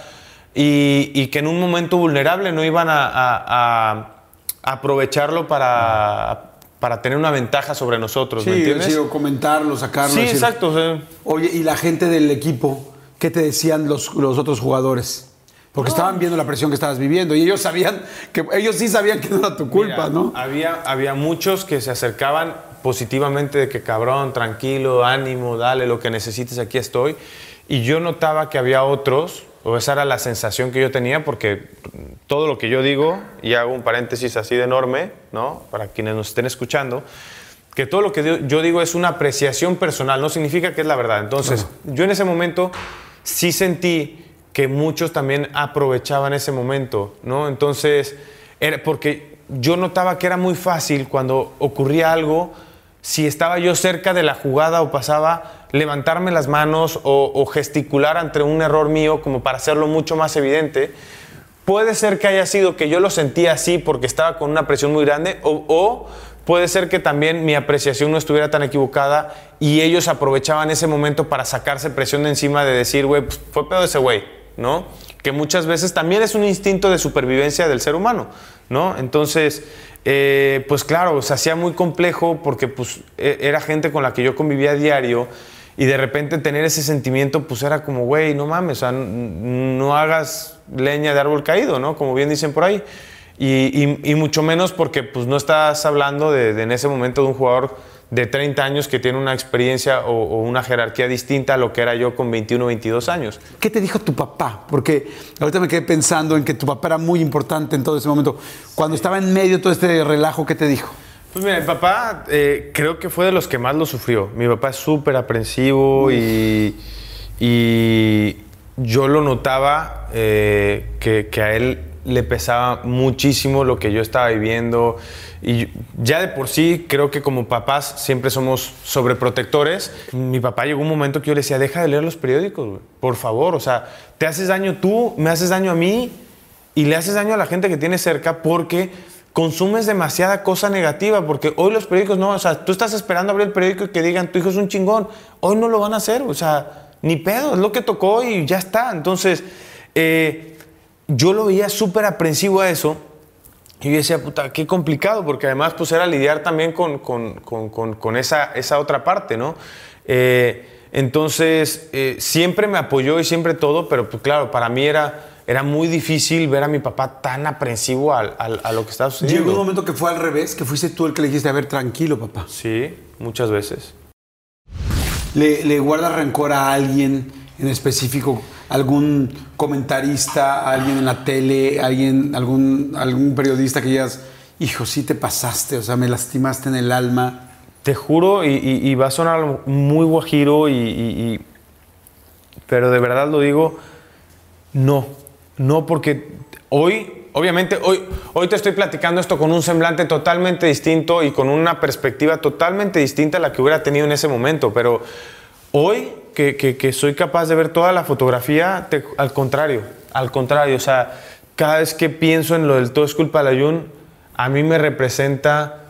y, y que en un momento vulnerable no iban a, a- a aprovecharlo para, para tener una ventaja sobre nosotros, ¿me Sí, entiendes? sí, o comentarlo, sacarlo. Sí, decir- exacto. sea, Oye, ¿y la gente del equipo, qué te decían los, los otros jugadores? Porque estaban viendo la presión que estabas viviendo y ellos sabían que ellos sí sabían que no era tu culpa, Mira, ¿no? Había, había muchos que se acercaban positivamente de que cabrón, tranquilo, ánimo, dale lo que necesites, aquí estoy. Y yo notaba que había otros, o esa era la sensación que yo tenía, porque todo lo que yo digo, y hago un paréntesis así de enorme, ¿no? Para quienes nos estén escuchando, que todo lo que yo- yo digo es una apreciación personal, no significa que es la verdad. Entonces, yo en ese momento sí sentí que muchos también aprovechaban ese momento, ¿no? Entonces, era porque yo notaba que era muy fácil cuando ocurría algo, si estaba yo cerca de la jugada o pasaba, levantarme las manos o, o gesticular ante un error mío como para hacerlo mucho más evidente. Puede ser que haya sido que yo lo sentía así porque estaba con una presión muy grande o, o puede ser que también mi apreciación no estuviera tan equivocada y ellos aprovechaban ese momento para sacarse presión de encima de decir, güey, pues, fue pedo ese güey, ¿no? Que muchas veces también es un instinto de supervivencia del ser humano, ¿no? Entonces, eh, pues claro, se hacía muy complejo porque pues e- era gente con la que yo convivía a diario y de repente tener ese sentimiento pues era como, güey, no mames, o sea, no hagas leña de árbol caído, ¿no? Como bien dicen por ahí. Y, y- y mucho menos porque pues no estás hablando de, de en ese momento de un jugador de 30 años que tiene una experiencia o, o una jerarquía distinta a lo que era yo con 21 22 años. ¿Qué te dijo tu papá? Porque ahorita me quedé pensando en que tu papá era muy importante en todo ese momento. Cuando estaba en medio de todo este relajo, ¿qué te dijo? Pues mira, mi papá eh, creo que fue de los que más lo sufrió. Mi papá es súper aprensivo y, y yo lo notaba eh, que, que a él le pesaba muchísimo lo que yo estaba viviendo. Y ya de por sí, creo que como papás siempre somos sobreprotectores. Mi papá llegó un momento que yo le decía, deja de leer los periódicos, por favor. O sea, te haces daño tú, me haces daño a mí. y le haces daño a la gente que tienes cerca porque consumes demasiada cosa negativa, porque hoy los periódicos no, o sea, tú estás esperando abrir el periódico y que digan, tu hijo es un chingón, hoy no lo van a hacer, o sea, ni pedo, es lo que tocó y ya está. Entonces, eh, yo lo veía súper aprensivo a eso. Y yo decía, puta, qué complicado, porque además pues era lidiar también con, con, con, con esa, esa, otra parte, ¿no? Eh, entonces, eh, siempre me apoyó y siempre todo, pero pues claro, para mí era, era muy difícil ver a mi papá tan aprensivo a, a, lo que estaba sucediendo. ¿Llegó un momento que fue al revés, que fuiste tú el que le dijiste, a ver, tranquilo, papá? Sí, muchas veces. ¿Le, le guardas rencor a alguien en específico? ¿Algún comentarista, alguien en la tele, alguien, algún, algún periodista que digas, hijo, sí te pasaste, o sea, me lastimaste en el alma? Te juro, y, va a sonar muy guajiro, y, pero de verdad lo digo, no, no, porque hoy, obviamente, hoy, hoy te estoy platicando esto con un semblante totalmente distinto y con una perspectiva totalmente distinta a la que hubiera tenido en ese momento, pero hoy que, soy capaz de ver toda la fotografía, al contrario, al contrario, o sea, cada vez que pienso en lo del todo es culpa de Ayun, a mí me representa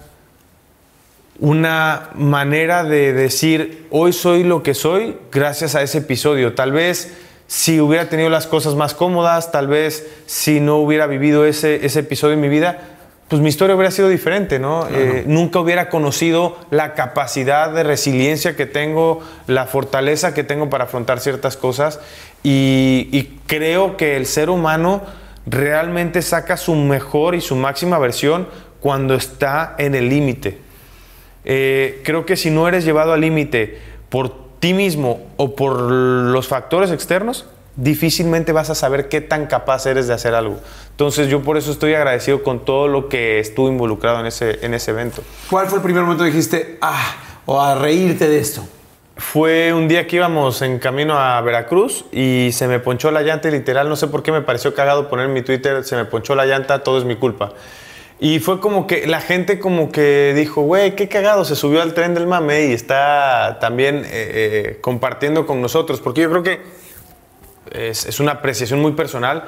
una manera de decir, hoy soy lo que soy gracias a ese episodio. Tal vez si hubiera tenido las cosas más cómodas, tal vez si no hubiera vivido ese, ese episodio en mi vida, pues mi historia hubiera sido diferente, ¿no? Eh, nunca hubiera conocido la capacidad de resiliencia que tengo, la fortaleza que tengo para afrontar ciertas cosas y, y creo que el ser humano realmente saca su mejor y su máxima versión cuando está en el límite. Eh, creo que si no eres llevado al límite por ti mismo o por los factores externos, difícilmente vas a saber qué tan capaz eres de hacer algo. Entonces yo por eso estoy agradecido con todo lo que estuve involucrado en ese, en ese evento. ¿Cuál fue el primer momento que dijiste, ah, o a reírte de esto? Fue un día que íbamos en camino a Veracruz y se me ponchó la llanta y literal, no sé por qué me pareció cagado poner en mi Twitter, se me ponchó la llanta, todo es mi culpa. Y fue como que la gente como que dijo, güey, qué cagado, se subió al tren del mame y está también eh, eh, compartiendo con nosotros, porque yo creo que es, es, una apreciación muy personal.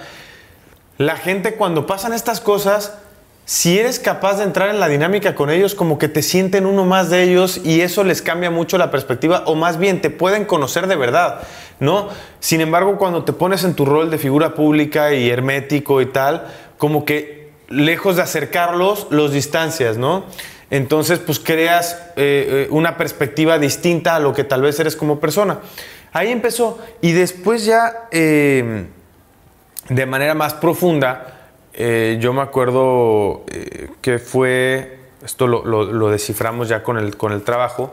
La gente cuando pasan estas cosas, si eres capaz de entrar en la dinámica con ellos, como que te sienten uno más de ellos y eso les cambia mucho la perspectiva, o más bien te pueden conocer de verdad, ¿no? Sin embargo, cuando te pones en tu rol de figura pública y hermético y tal, como que lejos de acercarlos, los distancias, ¿no? Entonces, pues creas eh, eh, una perspectiva distinta a lo que tal vez eres como persona. Ahí empezó. Y después ya, eh, de manera más profunda, yo me acuerdo que fue, esto lo, desciframos ya con el, con el trabajo,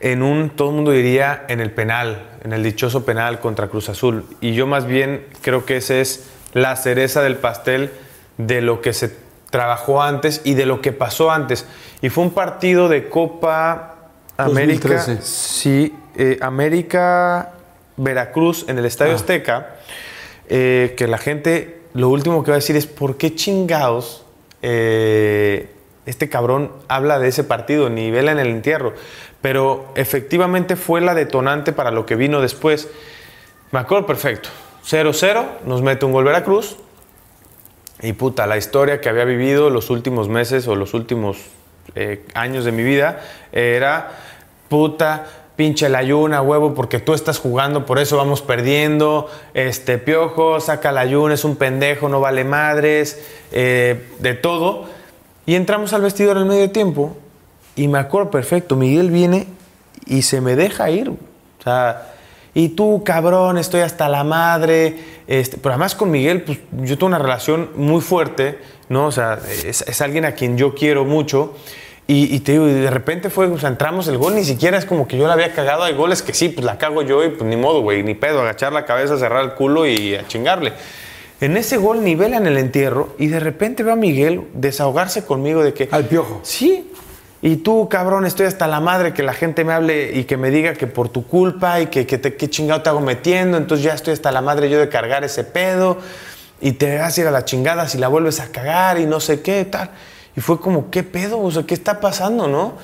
en un, todo el mundo diría, en el penal, en el dichoso penal contra Cruz Azul. Y yo más bien creo que esa es la cereza del pastel de lo que se trabajó antes y de lo que pasó antes. Y fue un partido de Copa América. Sí, eh, América Veracruz en el Estadio ah. Azteca. Eh, que la gente lo último que va a decir es: ¿por qué chingados eh, este cabrón habla de ese partido? Ni vela en el entierro. Pero efectivamente fue la detonante para lo que vino después. Me acuerdo perfecto. 0-0, nos mete un gol Veracruz y puta, la historia que había vivido los últimos meses o los últimos eh, años de mi vida era, puta, pinche la ayuna, huevo, porque tú estás jugando, por eso vamos perdiendo. Este, piojo, saca la ayuna, es un pendejo, no vale madres, eh, de todo. Y entramos al vestidor en medio tiempo y me acuerdo perfecto, Miguel viene y se me deja ir. O sea, y tú, cabrón, estoy hasta la madre. Este, pero además con Miguel, pues yo tengo una relación muy fuerte, ¿no? O sea, es, alguien a quien yo quiero mucho. Y, te digo, de repente fue, o sea, entramos el gol, ni siquiera es como que yo la había cagado. Hay goles que sí, pues la cago yo y pues ni modo, güey, ni pedo, agachar la cabeza, cerrar el culo y a chingarle. En ese gol nivelan el entierro y de repente veo a Miguel desahogarse conmigo de que... Al piojo. Sí, y tú, cabrón, estoy hasta la madre que la gente me hable y que me diga que por tu culpa y que, que te, qué chingado te hago metiendo. Entonces ya estoy hasta la madre yo de cargar ese pedo y te vas a ir a la chingada si la vuelves a cagar y no sé qué, tal. Y fue como, ¿qué pedo? O sea, ¿qué está pasando, no?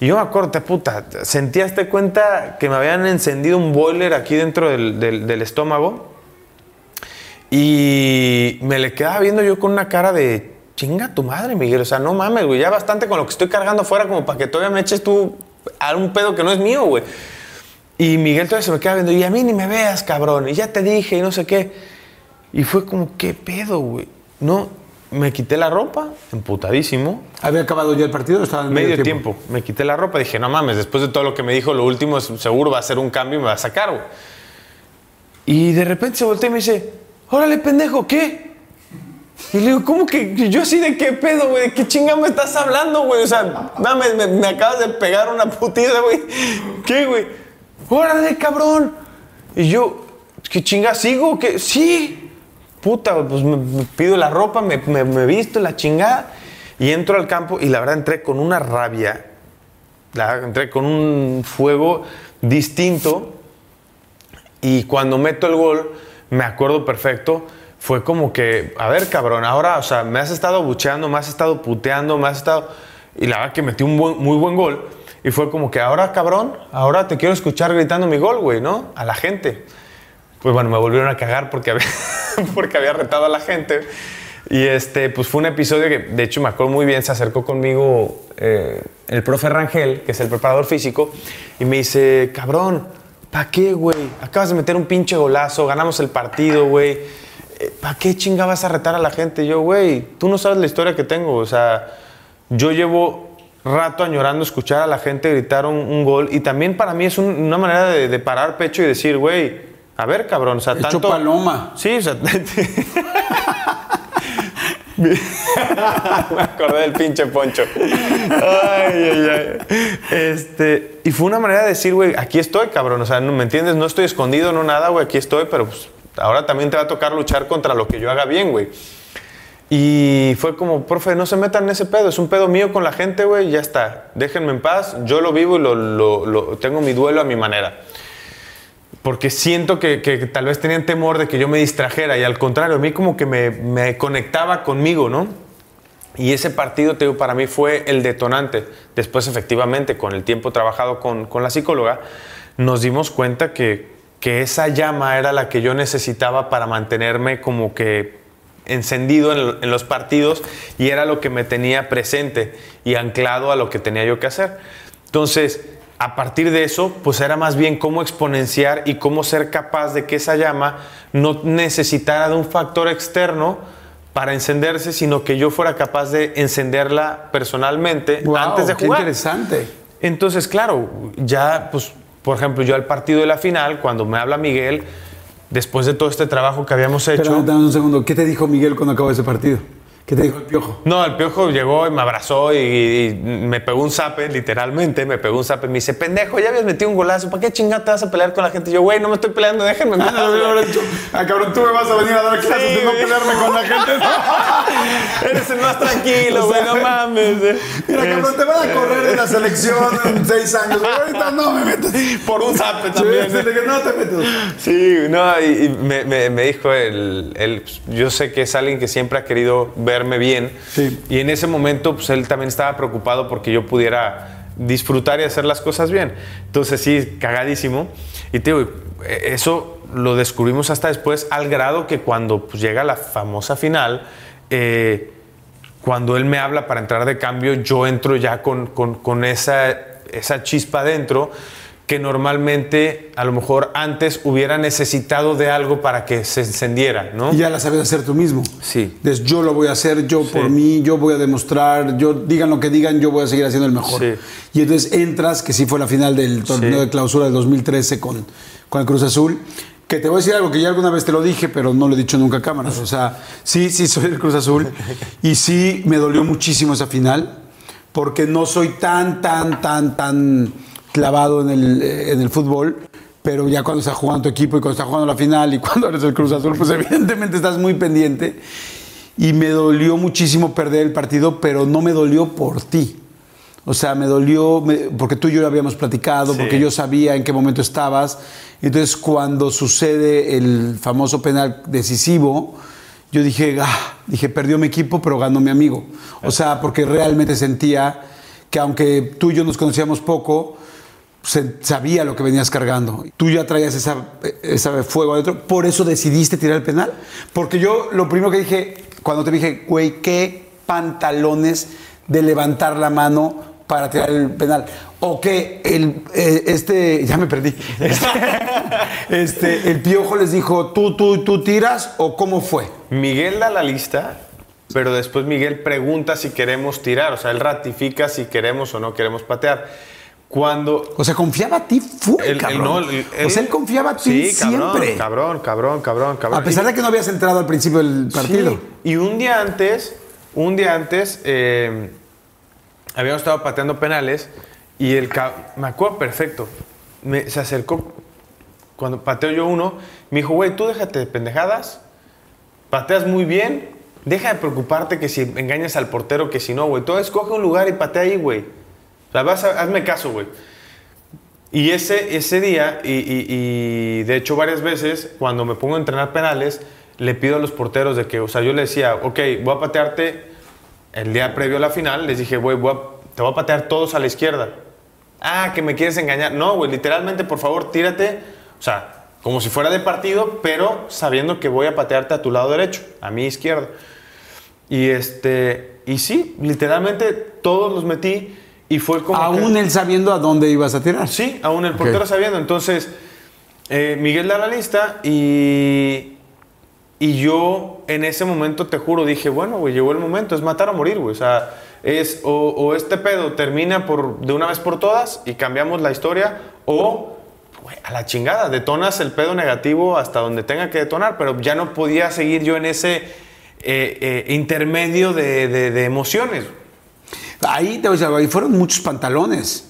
Y yo me acuerdo, te puta, sentíaste cuenta que me habían encendido un boiler aquí dentro del, del, del estómago Y me le quedaba viendo yo con una cara de chinga tu madre, Miguel. O sea, no mames, güey. Ya bastante con lo que estoy cargando afuera como para que todavía me eches tú a un pedo que no es mío, güey. Y Miguel todavía se me queda viendo, y a mí ni me veas, cabrón. Y ya te dije, y no sé qué. Y fue como, ¿qué pedo, güey? No, me quité la ropa, emputadísimo. ¿Había acabado ya el partido estaba en Medio tiempo. Me quité la ropa, dije, no mames, después de todo lo que me dijo, lo último es, seguro va a ser un cambio y me va a sacar, güey. Y de repente se voltea y me dice, órale, pendejo, ¿qué? Y le digo, ¿cómo que yo así de qué pedo, güey? ¿De qué chinga me estás hablando, güey? O sea, mames, me, me acabas de pegar una putida, güey. ¿Qué, güey? ¡Órale, cabrón! Y yo, ¿qué chinga sigo? ¿Qué? Sí. Puta, pues me, pido la ropa, me, me, me visto la chingada. Y entro al campo y la verdad entré con una rabia. La entré con un fuego distinto. Y cuando meto el gol, me acuerdo perfecto, fue como que, a ver, cabrón, ahora, o sea, me has estado bucheando, me has estado puteando, me has estado... Y la verdad que metí un muy buen gol. Y fue como que, ahora, cabrón, ahora te quiero escuchar gritando mi gol, güey, ¿no? A la gente. Pues bueno, me volvieron a cagar porque había, porque había retado a la gente. Y este, pues fue un episodio que, de hecho, me acuerdo muy bien, se acercó conmigo eh, el profe Rangel, que es el preparador físico, y me dice, cabrón, ¿para qué, güey? Acabas de meter un pinche golazo, ganamos el partido, güey. ¿Para qué chinga vas a retar a la gente? Yo, güey, tú no sabes la historia que tengo. O sea, yo llevo rato añorando escuchar a la gente gritar un, gol y también para mí es un- una manera de, de parar pecho y decir, güey, a ver, cabrón, o sea, Hecho tanto... paloma. Sí, o sea... Me acordé del pinche poncho. Ay, ay, ay. Este, y fue una manera de decir, güey, aquí estoy, cabrón. O sea, no, ¿me entiendes? No estoy escondido, no nada, güey, aquí estoy, pero pues, ahora también te va a tocar luchar contra lo que yo haga bien, güey. Y fue como, profe, no se metan en ese pedo, es un pedo mío con la gente, güey, ya está. Déjenme en paz, yo lo vivo y lo, lo- lo- tengo mi duelo a mi manera. Porque siento que, tal vez tenían temor de que yo me distrajera y al contrario, a mí como que me, conectaba conmigo, ¿no? Y ese partido, te para mí fue el detonante. Después, efectivamente, con el tiempo trabajado con, con la psicóloga, nos dimos cuenta que, que esa llama era la que yo necesitaba para mantenerme como que encendido en, en los partidos y era lo que me tenía presente y anclado a lo que tenía yo que hacer. Entonces, a partir de eso, pues era más bien cómo exponenciar y cómo ser capaz de que esa llama no necesitara de un factor externo para encenderse, sino que yo fuera capaz de encenderla personalmente Wow, antes de qué jugar. interesante. Entonces, claro, ya, pues, por ejemplo, yo al partido de la final, cuando me habla Miguel, después de todo este trabajo que habíamos hecho. Pero dame un segundo. ¿Qué te dijo Miguel cuando acabó ese partido? ¿Qué te dijo el piojo? No, el piojo llegó y me abrazó y, y me pegó un zape, literalmente, me pegó un zape. Me dice, pendejo, ya habías metido un golazo, ¿para qué chingada te vas a pelear con la gente? Y yo, güey, no me estoy peleando, déjenme güey". Ah, cabrón, tú me vas a venir a dar clases Sí, de no pelearme con la gente. Eres el más tranquilo, O güey, sea, no mames. eh. Mira, cabrón, te van a correr de la selección en seis años. Ahorita no me metas. Por un zape también. sí, eh. no te metas. Sí, no, y, y me, me- me dijo él, él, pues, yo sé que es alguien que siempre ha querido verme bien. Sí. Y en ese momento, pues él también estaba preocupado porque yo pudiera disfrutar y hacer las cosas bien. Entonces, sí, cagadísimo. Y te digo, eh, eso lo descubrimos hasta después, al grado que cuando pues, llega la famosa final, eh, cuando él me habla para entrar de cambio, yo entro ya con, con- con esa, esa chispa dentro que normalmente a lo mejor antes hubiera necesitado de algo para que se encendiera, ¿no? Y ya la sabes hacer tú mismo. Sí. Entonces, yo lo voy a hacer, yo por mí, yo voy a demostrar, yo digan lo que digan, yo voy a seguir haciendo el mejor. Sí. Y entonces entras, que sí fue la final del torneo Sí. de clausura del 2013 con, con el Cruz Azul. Que te voy a decir algo que ya alguna vez te lo dije, pero no lo he dicho nunca a cámaras. O sea, sí, sí soy el Cruz Azul. Y sí me dolió muchísimo esa final, porque no soy tan, tan, tan, tan clavado en el, en el fútbol. Pero ya cuando está jugando tu equipo y cuando está jugando la final y cuando eres el Cruz Azul, pues evidentemente estás muy pendiente. Y me dolió muchísimo perder el partido, pero no me dolió por ti. O sea, me dolió me- porque tú y yo lo habíamos platicado, Sí. porque yo sabía en qué momento estabas. Entonces, cuando sucede el famoso penal decisivo, yo dije, ah, dije, perdió mi equipo, pero ganó mi amigo. O sea, porque realmente sentía que aunque tú y yo nos conocíamos poco, se- sabía lo que venías cargando. Tú ya traías esa, ese fuego adentro, por eso decidiste tirar el penal. Porque yo lo primero que dije, cuando te dije, güey, qué pantalones de levantar la mano para tirar el penal. O que el, eh, este, ya me perdí. Este, este, el piojo les dijo, tú, tú, tú tiras, o cómo fue. Miguel da la lista, pero después Miguel pregunta si queremos tirar, o sea, él ratifica si queremos o no queremos patear. Cuando O sea, confiaba a ti full, él cabrón. no, él- o sea, él confiaba a ti sí, siempre. Cabrón, cabrón, cabrón, cabrón. A pesar de que no habías entrado al principio del partido. Sí, Y un día antes, un día antes, eh, habíamos estado pateando penales y el me acuerdo perfecto, me, se acercó cuando pateo yo uno, me dijo, güey, tú déjate de pendejadas, pateas muy bien, deja de preocuparte que si engañas al portero, que si no, güey, tú escoge un lugar y patea ahí, güey. Sea, vas hazme caso, güey. Y ese, ese día, y, de hecho varias veces, cuando me pongo a entrenar penales, le pido a los porteros de que, o sea, yo le decía, ok, voy a patearte el día previo a la final, les dije, güey, te voy a patear todos a la izquierda. Ah, que me quieres engañar. No, güey, literalmente, por favor, tírate, o sea, como si fuera de partido, pero sabiendo que voy a patearte a tu lado derecho, a mi izquierda. Y este, y sí, literalmente todos los metí y fue como... que- Aún él sabiendo a dónde ibas a tirar. Sí, aún el portero sabiendo. Entonces, eh, Miguel da la lista y, y yo en ese momento, te juro, dije, bueno, güey, llegó el momento, es matar o morir, güey. O sea, es o, o este pedo termina por, de una vez por todas y cambiamos la historia o... güey, A la chingada, detonas el pedo negativo hasta donde tenga que detonar, pero ya no podía seguir yo en ese eh, eh, intermedio de, de- de emociones. Ahí te voy a decir algo, ahí fueron muchos pantalones.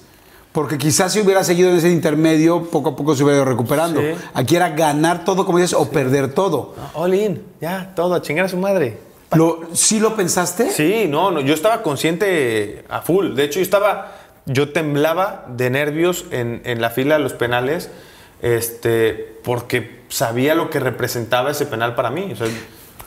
Porque quizás si hubiera seguido en ese intermedio, poco a poco se hubiera ido recuperando. Sí. Aquí era ganar todo, como dices, o perder todo. All in, ya, todo, a chingar a su madre. Lo, ¿Sí lo pensaste? Sí, no, no, yo estaba consciente a full. De hecho, yo estaba, yo temblaba de nervios en, en la fila de los penales, este, porque sabía lo que representaba ese penal para mí. O sea,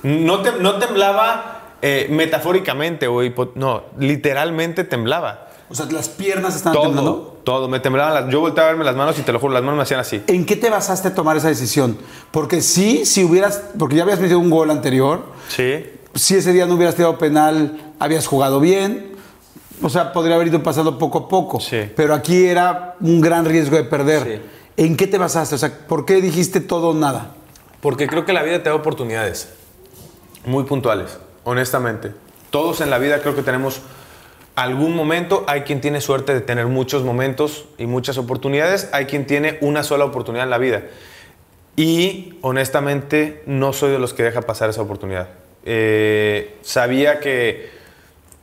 no, tem- no temblaba eh, metafóricamente, o hipo- no, literalmente temblaba. O sea, las piernas estaban temblando. Todo, todo, me temblaban las, yo volteaba a verme las manos y te lo juro, las manos me hacían así. ¿En qué te basaste a tomar esa decisión? Porque sí, si hubieras, porque ya habías metido un gol anterior, Sí. si ese día no hubieras tirado penal, habías jugado bien. O sea, podría haber ido pasando poco a poco. Sí. Pero aquí era un gran riesgo de perder. Sí. ¿En qué te basaste? O sea, ¿por qué dijiste todo o nada? Porque creo que la vida te da oportunidades muy puntuales, honestamente. Todos en la vida creo que tenemos algún momento. Hay quien tiene suerte de tener muchos momentos y muchas oportunidades. Hay quien tiene una sola oportunidad en la vida. Y honestamente no soy de los que deja pasar esa oportunidad. Eh, sabía que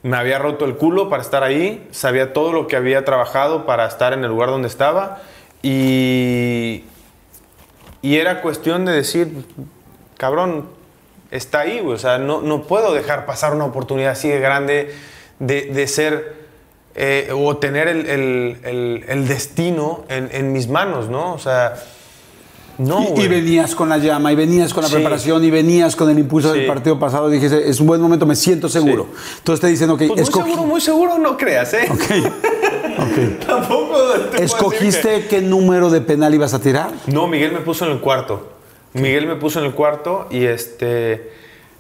me había roto el culo para estar ahí, sabía todo lo que había trabajado para estar en el lugar donde estaba y, y era cuestión de decir, cabrón, está ahí, güey. O sea, no, no puedo dejar pasar una oportunidad así de grande de, de ser eh, o tener el, el- el- el destino en, en mis manos, ¿no? O sea, no, y, venías con la llama, y venías con la Sí. preparación, y venías con el impulso Sí. del partido pasado. Dijiste, es un buen momento, me siento seguro. Entonces te dicen, ok, Pues muy escogí- seguro, muy seguro, no creas, ¿eh? Tampoco te puedo decir ¿escogiste qué número de penal ibas a tirar? No, Miguel me puso en el cuarto. Miguel me puso en el cuarto y este.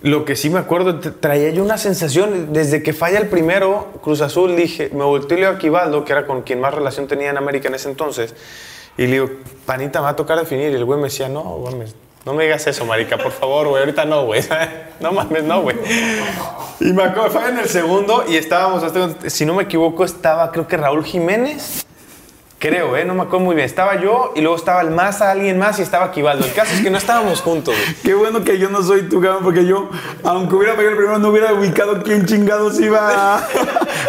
Lo que sí me acuerdo, tra- traía yo una sensación, desde que falla el primero, Cruz Azul, dije, me volteé y le a Quivaldo, que era con quien más relación tenía en América en ese entonces, y le digo, panita, me va a tocar definir. Y el güey me decía, no, güey, no me digas eso, marica, por favor, güey, ahorita no, güey. No mames, no, güey. Y me acuerdo, fue en el segundo y estábamos, hasta- si no me equivoco, estaba creo que Raúl Jiménez. Creo, ¿eh? No me acuerdo muy bien. Estaba yo y luego estaba el más, alguien más y estaba Quivaldo. El caso es que no estábamos juntos, güey. Qué bueno que yo no soy tu cabrón, porque yo, aunque hubiera pegado el primero, no hubiera ubicado quién chingados iba a,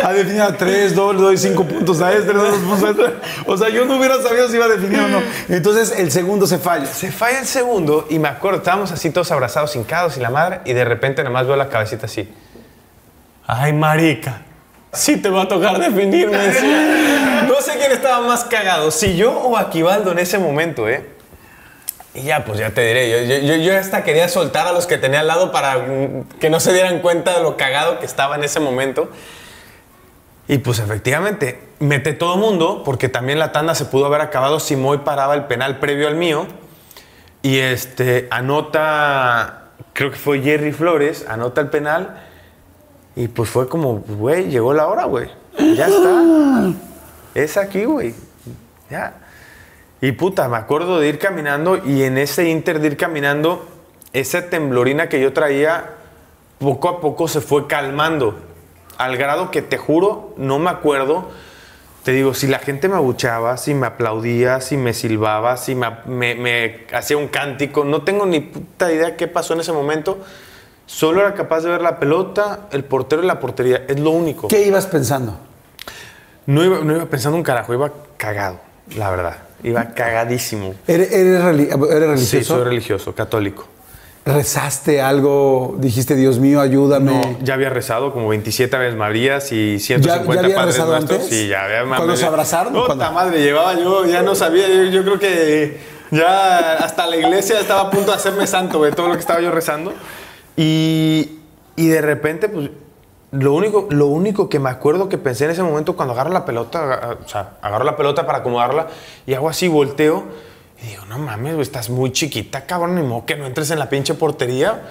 a definir a tres, dos, doy cinco puntos a este, dos puntos a este. O sea, yo no hubiera sabido si iba a definir o no. Entonces, el segundo se falla. Se falla el segundo y me acuerdo, estábamos así todos abrazados, hincados y la madre, y de repente nada más veo la cabecita así. Ay, marica. Sí te va a tocar definirme. Quién estaba más cagado, si yo o Aquivaldo en ese momento, ¿eh? Y ya, pues ya te diré. Yo, yo- yo, yo hasta quería soltar a los que tenía al lado para mm, que no se dieran cuenta de lo cagado que estaba en ese momento. Y pues efectivamente, mete todo mundo, porque también la tanda se pudo haber acabado si Moy paraba el penal previo al mío. Y este, anota, creo que fue Jerry Flores, anota el penal. Y pues fue como, güey, llegó la hora, güey. Ya está. Es aquí, güey. Ya. Y puta, me acuerdo de ir caminando y en ese inter de ir caminando, esa temblorina que yo traía, poco a poco se fue calmando. Al grado que te juro, no me acuerdo. Te digo, si la gente me abuchaba, si me aplaudía, si me silbaba, si me, me- hacía un cántico, no tengo ni puta idea qué pasó en ese momento. Solo era capaz de ver la pelota, el portero y la portería. Es lo único. ¿Qué ibas pensando? No iba, no iba pensando un carajo, iba cagado, la verdad. Iba cagadísimo. ¿Eres, eres eres Sí, religioso? soy religioso, católico. ¿Rezaste algo? Dijiste, Dios mío, ayúdame. No, ya había rezado como 27 Aves Marías y 150 ¿Ya- ya había Padres rezado Nuestros. antes? Sí, ya había ¿Cuándo se abrazaron? Puta ¿Cuándo? madre, llevaba yo, ya no sabía. Yo, yo creo que ya hasta la iglesia estaba a punto de hacerme santo de todo lo que estaba yo rezando. Y, y de repente, pues, lo único, lo único que me acuerdo que pensé en ese momento cuando agarro la pelota, o sea, agarro la pelota para acomodarla y hago así, volteo y digo, no mames, güey, estás muy chiquita, cabrón, ni modo que no entres en la pinche portería.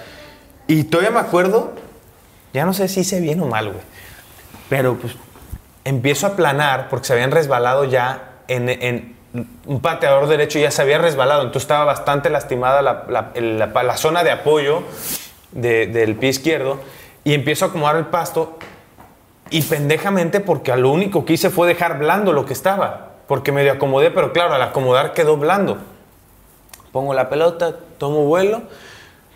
Y todavía me acuerdo, ya no sé si hice bien o mal, güey, pero pues empiezo a planar porque se habían resbalado ya en, en un pateador derecho, ya se había resbalado, entonces estaba bastante lastimada la, la- la- zona de apoyo de- del pie izquierdo y empiezo a acomodar el pasto y pendejamente porque a lo único que hice fue dejar blando lo que estaba, porque medio acomodé, pero claro, al acomodar quedó blando. Pongo la pelota, tomo vuelo,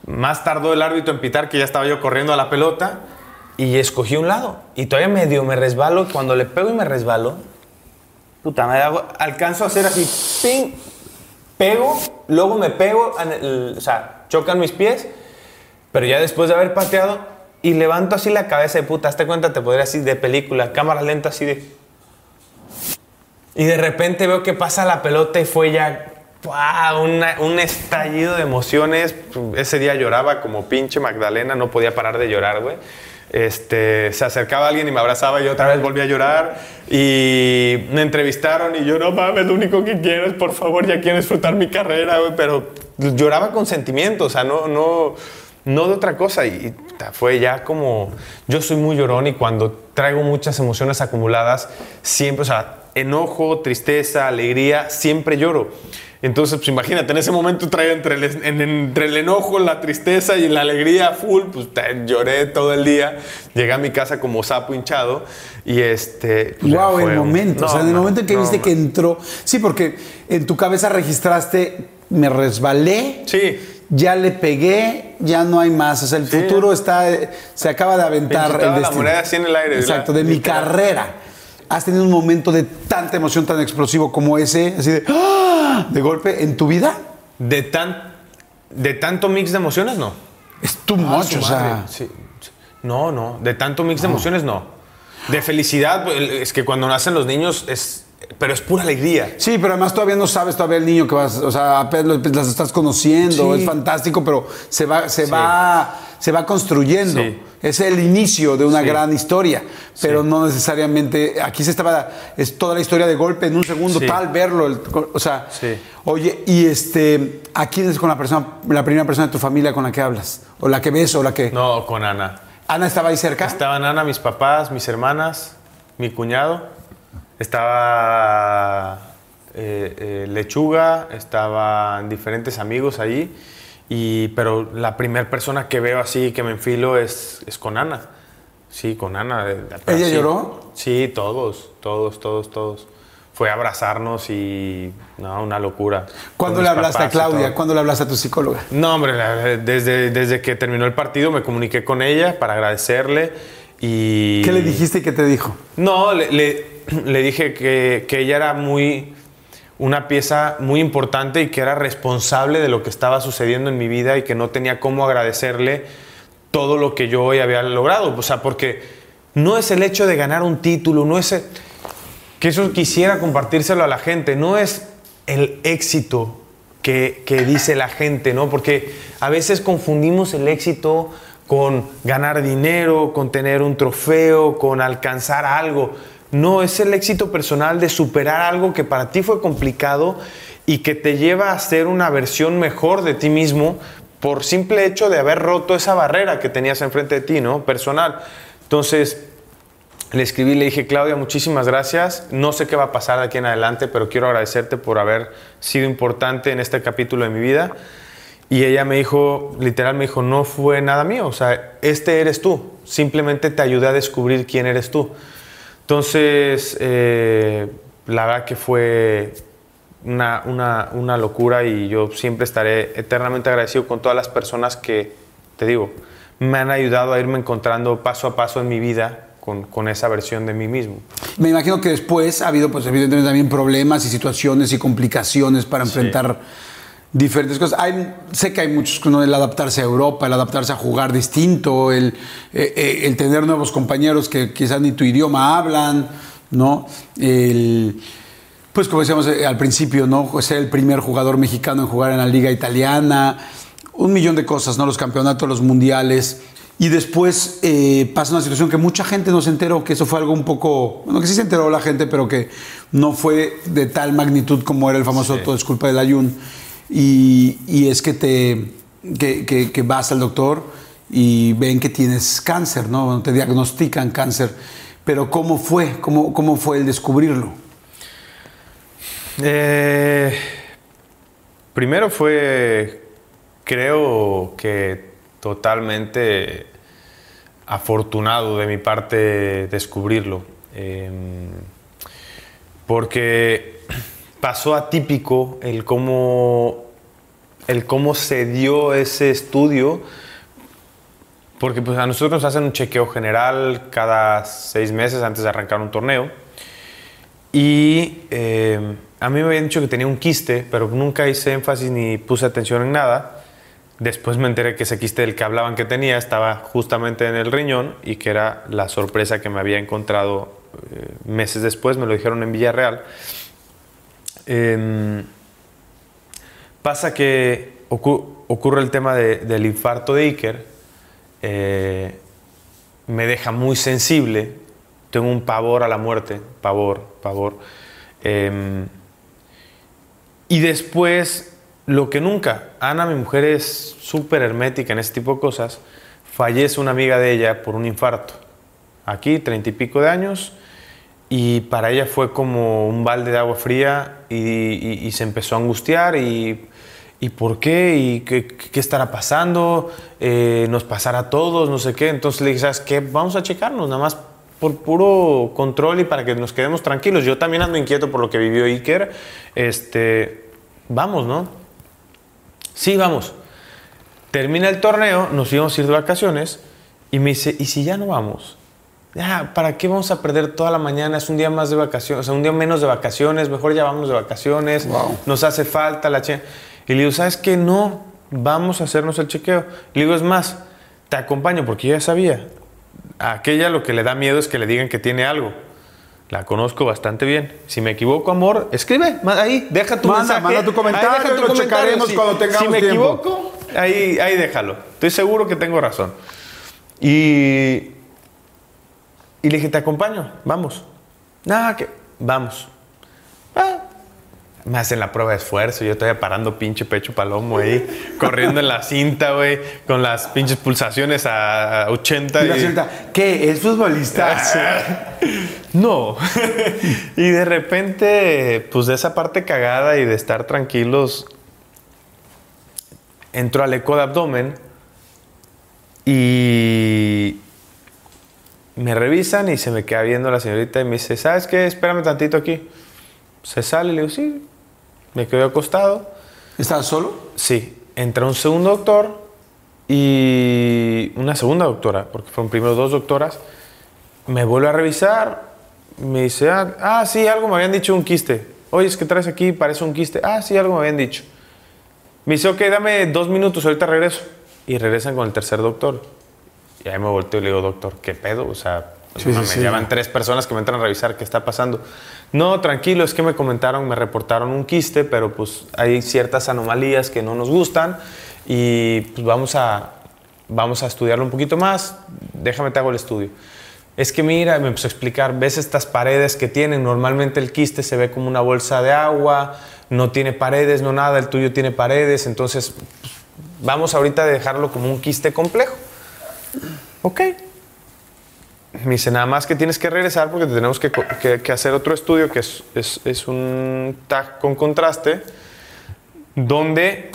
más tardó el árbitro en pitar que ya estaba yo corriendo a la pelota y escogí un lado. Y todavía medio me resbalo, cuando le pego y me resbalo, puta, me alcanzo a hacer así, ping, pego, luego me pego, o sea, chocan mis pies, pero ya después de haber pateado y levanto así la cabeza de puta, hazte cuenta, te podría así de película, cámara lenta así de... Y de repente veo que pasa la pelota y fue ya una- un estallido de emociones. Ese día lloraba como pinche Magdalena, no podía parar de llorar, güey. Este, se acercaba alguien y me abrazaba y otra vez volví a llorar. Y me entrevistaron y yo, no mames, lo único que quiero es, por favor, ya quiero disfrutar mi carrera, güey. Pero lloraba con sentimiento, o sea, no, no, no de otra cosa. Y, fue ya como, yo soy muy llorón y cuando traigo muchas emociones acumuladas, siempre, o sea, enojo, tristeza, alegría, siempre lloro. Entonces, pues imagínate, en ese momento traigo entre el, en- entre el enojo, la tristeza y la alegría full, pues lloré todo el día. Llegué a mi casa como sapo hinchado y este... pues, Wow, el un- momento. o sea, en el momento en que no, viste man. que entró. Sí, porque en tu cabeza registraste, me resbalé. Sí. Ya le pegué, ya no hay más. O sea, el Sí. futuro está, se acaba de aventar el la destino. moneda así en el aire, Exacto, la- de mi carrera. Has tenido un momento de tanta emoción tan explosivo como ese, así de, ¡ah! de golpe en tu vida. De, tan, de tanto mix de emociones, no. Es tu Ah, much, su o sea. madre, sí, sí. No, no, de tanto mix de emociones no. De felicidad, es que cuando nacen los niños es, pero es pura alegría. Sí, pero además todavía no sabes todavía el niño que vas, o sea, apenas las estás conociendo, Sí. es fantástico, pero se va, se Sí. va, se va construyendo. Sí. Es el inicio de una gran historia, pero no necesariamente. Aquí se estaba, es toda la historia de golpe en un segundo, Sí. tal verlo, el- o sea. Sí. Oye, y este, ¿a quién es con la persona, la primera persona de tu familia con la que hablas, o la que ves, o la que? No, con Ana. Ana estaba ahí cerca. Estaban Ana, mis papás, mis hermanas, mi cuñado. Estaba eh, eh, Lechuga, estaban diferentes amigos ahí. Y, pero la primera persona que veo así, que me enfilo, es, es con Ana. Sí, con Ana. ¿Ella sí. lloró? Sí, todos, todos, todos, todos. Fue a abrazarnos y, no, una locura. ¿Cuándo le hablaste a Claudia? ¿Cuándo le hablaste a tu psicóloga? No, hombre, la- desde, desde que terminó el partido me comuniqué con ella para agradecerle y... ¿Qué le dijiste y qué te dijo? No, le, le- le dije que, que ella era muy... una pieza muy importante y que era responsable de lo que estaba sucediendo en mi vida y que no tenía cómo agradecerle todo lo que yo hoy había logrado. O sea, porque no es el hecho de ganar un título, no es... el- que eso quisiera compartírselo a la gente, no es el éxito que, que dice la gente, ¿no? Porque a veces confundimos el éxito con ganar dinero, con tener un trofeo, con alcanzar algo. No, es el éxito personal de superar algo que para ti fue complicado y que te lleva a ser una versión mejor de ti mismo por simple hecho de haber roto esa barrera que tenías enfrente de ti, ¿no? Personal. Entonces, le escribí, le dije, Claudia, muchísimas gracias. No sé qué va a pasar de aquí en adelante, pero quiero agradecerte por haber sido importante en este capítulo de mi vida. Y ella me dijo, literal me dijo, no fue nada mío, o sea, este eres tú. Simplemente te ayudé a descubrir quién eres tú. Entonces, eh, la verdad que fue una, una, una, locura y yo siempre estaré eternamente agradecido con todas las personas que, te digo, me han ayudado a irme encontrando paso a paso en mi vida con, con, esa versión de mí mismo. Me imagino que después ha habido, pues evidentemente también problemas y situaciones y complicaciones para enfrentar diferentes cosas. Hay, sé que hay muchos, ¿no? el adaptarse a Europa, el adaptarse a jugar distinto, el, eh, eh, el tener nuevos compañeros que quizás ni tu idioma hablan, ¿no? El, pues como decíamos eh, al principio, ¿no? Ser el primer jugador mexicano en jugar en la liga italiana, un millón de cosas, ¿no? Los campeonatos, los mundiales. Y después eh, pasa una situación que mucha gente no se enteró, que eso fue algo un poco, bueno, que sí se enteró la gente, pero que no fue de tal magnitud como era el famoso sí. Todo es culpa del ayun. Y, es que te que, que, vas al doctor y ven que tienes cáncer, ¿no? Te diagnostican cáncer. Pero ¿cómo fue? ¿Cómo, cómo fue el descubrirlo? Eh, primero fue, creo que totalmente afortunado de mi parte descubrirlo. Eh, porque pasó atípico el cómo, el cómo se dio ese estudio, porque pues a nosotros nos hacen un chequeo general cada seis meses antes de arrancar un torneo. Y eh, a mí me habían dicho que tenía un quiste, pero nunca hice énfasis ni puse atención en nada. Después me enteré que ese quiste del que hablaban que tenía estaba justamente en el riñón y que era la sorpresa que me había encontrado eh, meses después, me lo dijeron en Villarreal. Eh, pasa que ocu ocurre el tema de, del infarto de Iker, eh, me deja muy sensible, tengo un pavor a la muerte, pavor, pavor. Eh, y después, lo que nunca, Ana, mi mujer, es súper hermética en este tipo de cosas, fallece una amiga de ella por un infarto, aquí, treinta y pico de años, y para ella fue como un balde de agua fría y, y, y se empezó a angustiar y, y por qué y qué, qué estará pasando, eh, nos pasará a todos, no sé qué. Entonces le dije, ¿sabes qué? Vamos a checarnos, nada más por puro control y para que nos quedemos tranquilos. Yo también ando inquieto por lo que vivió Iker. Este, vamos, ¿no? Sí, vamos. Termina el torneo, nos íbamos a ir de vacaciones y me dice, ¿y si ya no vamos? Ya, ¿para qué vamos a perder toda la mañana? Es un día más de vacaciones, o sea, un día menos de vacaciones, mejor ya vamos de vacaciones, wow. nos hace falta la ch Y le digo, ¿sabes qué? No, vamos a hacernos el chequeo. Le digo, es más, te acompaño porque yo ya sabía. A aquella lo que le da miedo es que le digan que tiene algo. La conozco bastante bien. Si me equivoco, amor, escribe ahí, deja tu manda, mensaje. Manda tu comentario, ahí deja tu lo comentario. checaremos si, cuando tengamos Si me tiempo. equivoco, ahí, ahí déjalo. Estoy seguro que tengo razón. Y, y le dije, te acompaño, vamos. Nada, que vamos. Ah, me hacen la prueba de esfuerzo, yo estoy parando pinche pecho palomo ahí, corriendo en la cinta, güey, con las pinches pulsaciones a 80. Y la cinta, ¿qué? ¿Es futbolista? no. y de repente, pues de esa parte cagada y de estar tranquilos, entro al eco de abdomen y me revisan y se me queda viendo la señorita y me dice, ¿sabes qué? Espérame tantito aquí. Se sale y le digo, sí. Me quedo acostado. ¿Estabas solo? Sí. Entra un segundo doctor y una segunda doctora, porque fueron primero dos doctoras. Me vuelve a revisar. Me dice, ah, ah, sí, algo me habían dicho un quiste. Oye, es que traes aquí, parece un quiste. Ah, sí, algo me habían dicho. Me dice, ok, dame dos minutos, ahorita regreso. Y regresan con el tercer doctor. Y ahí me volteo y le digo, doctor, ¿qué pedo? O sea, Sí, no, sí, me sí. llaman tres personas que me entran a revisar qué está pasando. No, tranquilo, es que me comentaron, me reportaron un quiste, pero pues hay ciertas anomalías que no nos gustan y pues vamos a, vamos a estudiarlo un poquito más, déjame te hago el estudio. Es que mira, me empezó a explicar, ves estas paredes que tienen, normalmente el quiste se ve como una bolsa de agua, no tiene paredes, no nada, el tuyo tiene paredes, entonces pues, vamos ahorita a dejarlo como un quiste complejo. Ok. Me dice, nada más que tienes que regresar porque tenemos que, hacer otro estudio que es, es- es un TAC con contraste, donde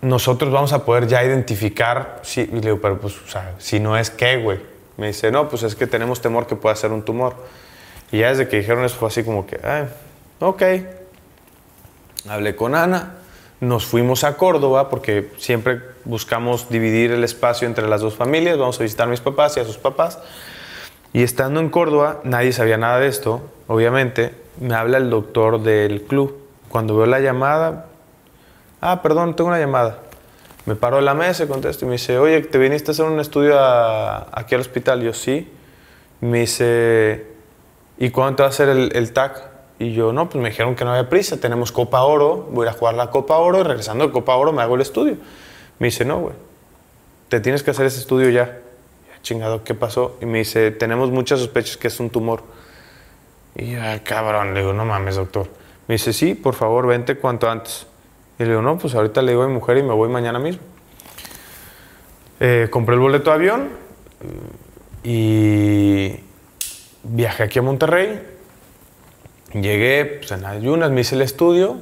nosotros vamos a poder ya identificar, si, y le digo, pero pues, o sea, si no es qué, güey. Me dice, no, pues es que tenemos temor que pueda ser un tumor. Y ya desde que dijeron eso fue así como que, ah, ok. Hablé con Ana, nos fuimos a Córdoba porque siempre buscamos dividir el espacio entre las dos familias. Vamos a visitar a mis papás y a sus papás. Y estando en Córdoba, nadie sabía nada de esto, obviamente. Me habla el doctor del club. Cuando veo la llamada, ah, perdón, tengo una llamada. Me paro de la mesa contesto y me dice, oye, ¿te viniste a hacer un estudio a- aquí al hospital? Yo sí. Me dice, ¿y cuándo te va a hacer el, el TAC? Y yo, no, pues me dijeron que no había prisa, tenemos Copa Oro, voy a jugar la Copa Oro y regresando de Copa Oro me hago el estudio. Me dice, no, güey, te tienes que hacer ese estudio ya. Chingado, ¿qué pasó? Y me dice, tenemos muchas sospechas que es un tumor. Y yo, "Ay, cabrón, le digo, no mames, doctor. Me dice, sí, por favor, vente cuanto antes. Y le digo, no, pues ahorita le digo a mi mujer y me voy mañana mismo. Eh, compré el boleto de avión eh, y viajé aquí a Monterrey. Llegué pues, en ayunas, me hice el estudio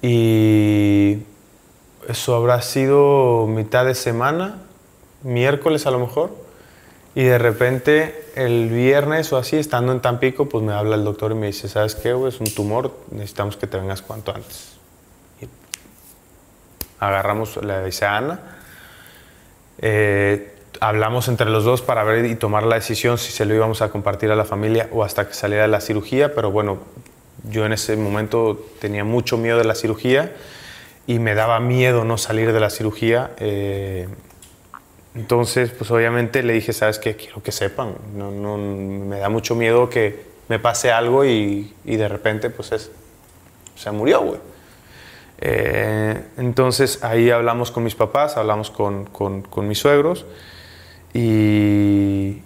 y eso habrá sido mitad de semana, miércoles a lo mejor. Y de repente el viernes o así, estando en Tampico, pues me habla el doctor y me dice, ¿sabes qué? Es un tumor, necesitamos que te vengas cuanto antes. Agarramos, le dice a Ana, eh, hablamos entre los dos para ver y tomar la decisión si se lo íbamos a compartir a la familia o hasta que saliera la cirugía, pero bueno, yo en ese momento tenía mucho miedo de la cirugía y me daba miedo no salir de la cirugía. eh, entonces, pues obviamente le dije, ¿sabes qué? Quiero que sepan, no, no, me da mucho miedo que me pase algo y, y de repente, pues es, se murió, güey. Eh, entonces ahí hablamos con mis papás, hablamos con- con mis suegros y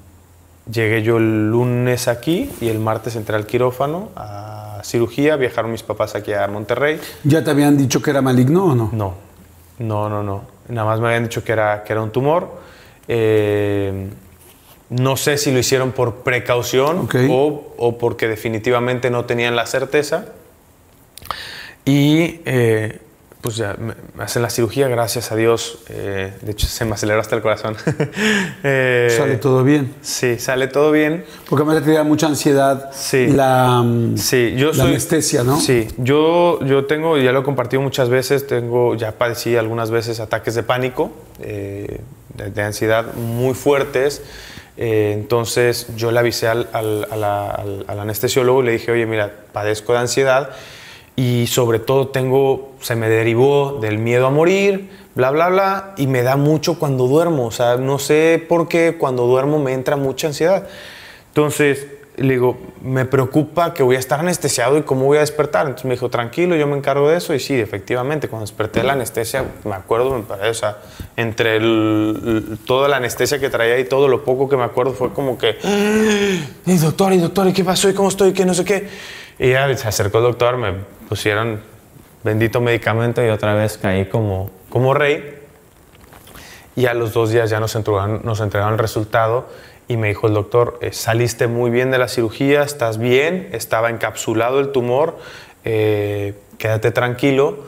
llegué yo el lunes aquí y el martes entré al quirófano a cirugía, viajaron mis papás aquí a Monterrey. ¿Ya te habían dicho que era maligno o no? No, no, no, no. Nada más me habían dicho que era, que era un tumor. Eh, no sé si lo hicieron por precaución Ok. o, o porque definitivamente no tenían la certeza. Y eh, pues ya me hacen la cirugía, gracias a Dios. eh, de hecho, se me aceleró hasta el corazón. Eh, Sale todo bien. Sí, sale todo bien. Porque además te da mucha ansiedad Sí. la, Sí, yo la soy. anestesia, ¿no? Sí, yo, yo tengo, ya lo he compartido muchas veces, tengo, ya padecí algunas veces ataques de pánico, eh, de, de ansiedad muy fuertes. Entonces yo le avisé al, al- a la- al- al anestesiólogo y le dije, oye, mira, padezco de ansiedad y sobre todo tengo, se me derivó del miedo a morir, bla, bla, bla, y me da mucho cuando duermo. O sea, no sé por qué cuando duermo me entra mucha ansiedad. Entonces, le digo, me preocupa que voy a estar anestesiado y cómo voy a despertar. Entonces me dijo, tranquilo, yo me encargo de eso. Y sí, efectivamente, cuando desperté de la anestesia, me acuerdo, me o sea, entre el- toda la anestesia que traía y todo lo poco que me acuerdo fue como que, y doctor, y doctor, ¿y qué pasó? ¿Y cómo estoy? ¿Qué no sé qué? Y ya se acercó el doctor, me pusieron bendito medicamento y otra vez caí como, como rey. Y a los dos días ya nos entregaron, nos entregaron el resultado y me dijo el doctor, eh, saliste muy bien de la cirugía, estás bien, estaba encapsulado el tumor, eh, quédate tranquilo.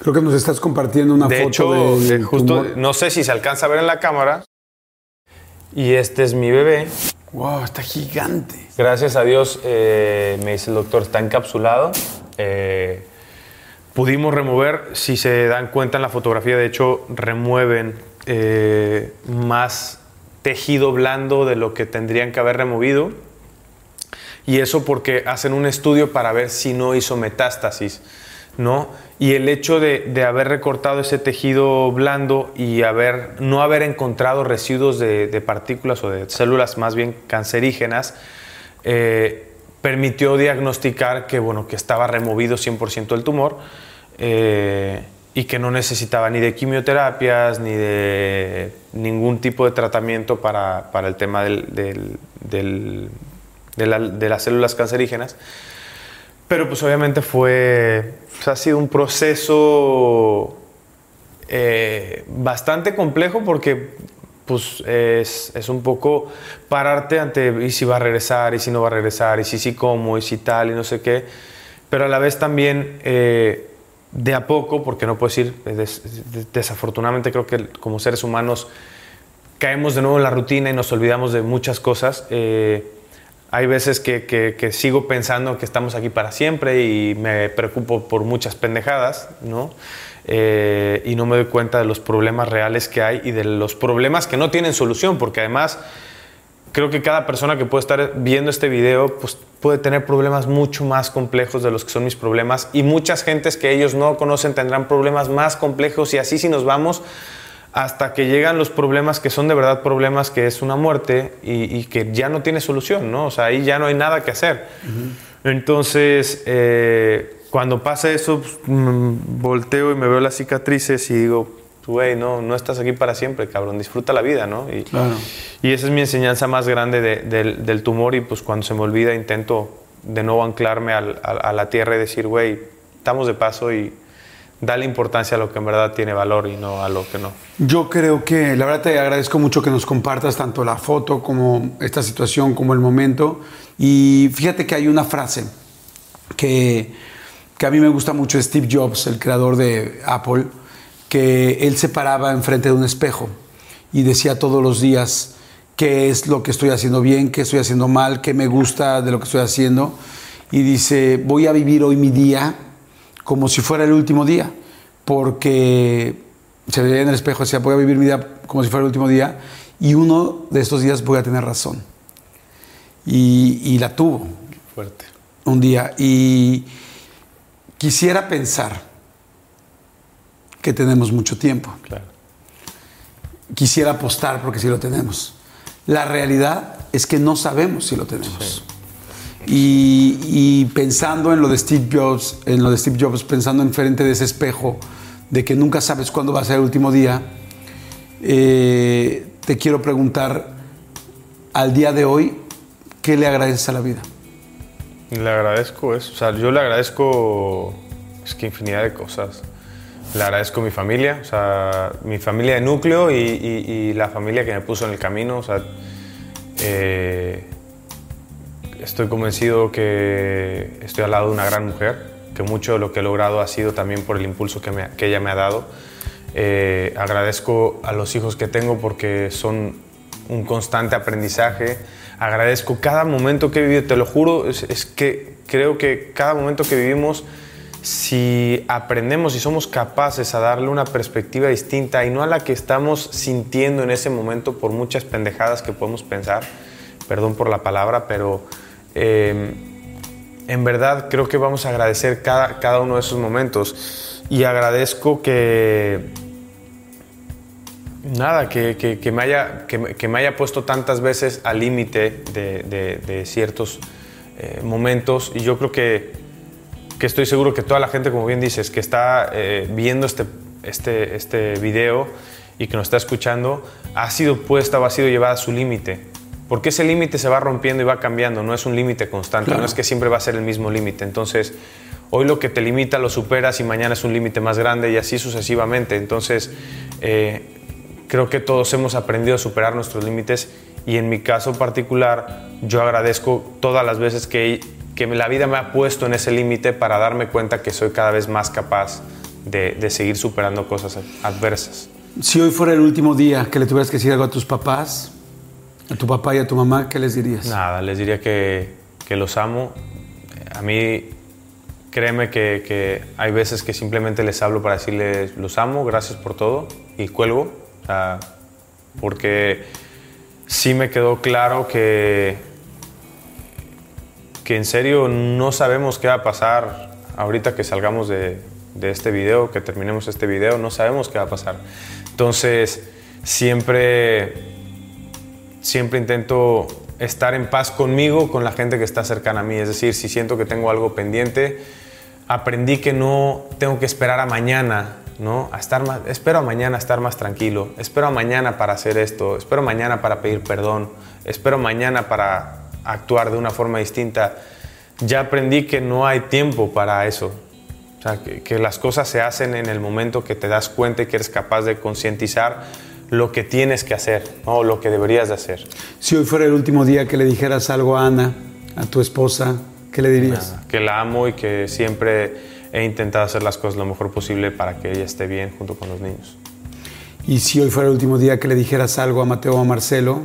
Creo que nos estás compartiendo una de foto hecho, eh, justo, tumor. no sé si se alcanza a ver en la cámara. Y este es mi bebé. Wow, está gigante. Gracias a Dios, eh, me dice el doctor, está encapsulado. Eh, pudimos remover, si se dan cuenta en la fotografía, de hecho, remueven eh, más tejido blando de lo que tendrían que haber removido. Y eso porque hacen un estudio para ver si no hizo metástasis, ¿no? Y el hecho de, haber recortado ese tejido blando y haber, no haber encontrado residuos de, de partículas o de células más bien cancerígenas, eh, permitió diagnosticar que, bueno, que estaba removido 100% el tumor. eh, y que no necesitaba ni de quimioterapias ni de ningún tipo de tratamiento para, para el tema de, la, de, las células cancerígenas. Pero pues obviamente fue, pues, ha sido un proceso eh, bastante complejo porque pues es, es, un poco pararte ante y si va a regresar y si no va a regresar y si sí cómo y si tal y no sé qué. Pero a la vez también... Eh, de a poco, porque no puedo decir, desafortunadamente creo que como seres humanos caemos de nuevo en la rutina y nos olvidamos de muchas cosas. Eh, hay veces que, que, sigo pensando que estamos aquí para siempre y me preocupo por muchas pendejadas, ¿no? Eh, y no me doy cuenta de los problemas reales que hay y de los problemas que no tienen solución, porque además creo que cada persona que puede estar viendo este video pues, puede tener problemas mucho más complejos de los que son mis problemas y muchas gentes que ellos no conocen tendrán problemas más complejos y así si nos vamos hasta que llegan los problemas que son de verdad problemas que es una muerte y, que ya no tiene solución, ¿no? O sea, ahí ya no hay nada que hacer. Entonces, eh, cuando pasa eso, pues, mm, volteo y me veo las cicatrices y digo, güey, no, no estás aquí para siempre, cabrón, disfruta la vida, ¿no? Y, y esa es mi enseñanza más grande del tumor y pues cuando se me olvida intento de nuevo anclarme a, la tierra y decir, güey, estamos de paso y dale importancia a lo que en verdad tiene valor y no a lo que no. Yo creo que, la verdad te agradezco mucho que nos compartas tanto la foto como esta situación, como el momento. Y fíjate que hay una frase que, que a mí me gusta mucho, Steve Jobs, el creador de Apple, que él se paraba enfrente de un espejo y decía todos los días qué es lo que estoy haciendo bien, qué estoy haciendo mal, qué me gusta de lo que estoy haciendo. Y dice, voy a vivir hoy mi día como si fuera el último día, porque se veía en el espejo, decía, voy a vivir mi día como si fuera el último día, y uno de estos días voy a tener razón. Y, y la tuvo. Fuerte. Un día. Y quisiera pensar que tenemos mucho tiempo. Quisiera apostar porque sí lo tenemos. La realidad es que no sabemos si lo tenemos. Y, pensando en lo de Steve Jobs, en lo de Steve Jobs, pensando en frente de ese espejo, de que nunca sabes cuándo va a ser el último día, eh, te quiero preguntar, al día de hoy, ¿qué le agradeces a la vida? Le agradezco eso, o sea, yo le agradezco, es que infinidad de cosas. Le agradezco a mi familia, o sea, mi familia de núcleo y, la familia que me puso en el camino. O sea, eh, estoy convencido que estoy al lado de una gran mujer, que mucho de lo que he logrado ha sido también por el impulso que, que ella me ha dado. Eh, agradezco a los hijos que tengo porque son un constante aprendizaje. Agradezco cada momento que he vivido, te lo juro, es, que creo que cada momento que vivimos si aprendemos y somos capaces a darle una perspectiva distinta y no a la que estamos sintiendo en ese momento por muchas pendejadas que podemos pensar, perdón por la palabra, pero em, en verdad creo que vamos a agradecer cada, cada uno de esos momentos y agradezco que nada, que, me, haya, que, me haya puesto tantas veces al límite de, ciertos eh, momentos y yo creo que que estoy seguro que toda la gente, como bien dices, que está eh, viendo este, este, este video y que nos está escuchando, ha sido puesta o ha sido llevada a su límite. Porque ese límite se va rompiendo y va cambiando, no es un límite constante, no es que siempre va a ser el mismo límite. Entonces, hoy lo que te limita lo superas y mañana es un límite más grande y así sucesivamente. Entonces, eh, creo que todos hemos aprendido a superar nuestros límites y en mi caso particular, yo agradezco todas las veces que que la vida me ha puesto en ese límite para darme cuenta que soy cada vez más capaz de, seguir superando cosas adversas. Si hoy fuera el último día que le tuvieras que decir algo a tus papás, a tu papá y a tu mamá, ¿qué les dirías? Nada, les diría que, que los amo. A mí, créeme que, que, hay veces que simplemente les hablo para decirles los amo, gracias por todo y cuelgo. Porque sí me quedó claro que que en serio no sabemos qué va a pasar ahorita que salgamos de, este video, que terminemos este video, no sabemos qué va a pasar. Entonces, siempre, siempre intento estar en paz conmigo, con la gente que está cercana a mí. Es decir, si siento que tengo algo pendiente, aprendí que no tengo que esperar a mañana ¿no? A estar más, espero a mañana estar más tranquilo, espero a mañana para hacer esto, espero mañana para pedir perdón, espero mañana para actuar de una forma distinta. Ya aprendí que no hay tiempo para eso. O sea, que, que las cosas se hacen en el momento que te das cuenta y que eres capaz de concientizar lo que tienes que hacer, ¿no? lo que deberías de hacer. Si hoy fuera el último día que le dijeras algo a Ana, a tu esposa, ¿qué le dirías? Que la amo y que siempre he intentado hacer las cosas lo mejor posible para que ella esté bien junto con los niños. Y si hoy fuera el último día que le dijeras algo a Mateo o a Marcelo,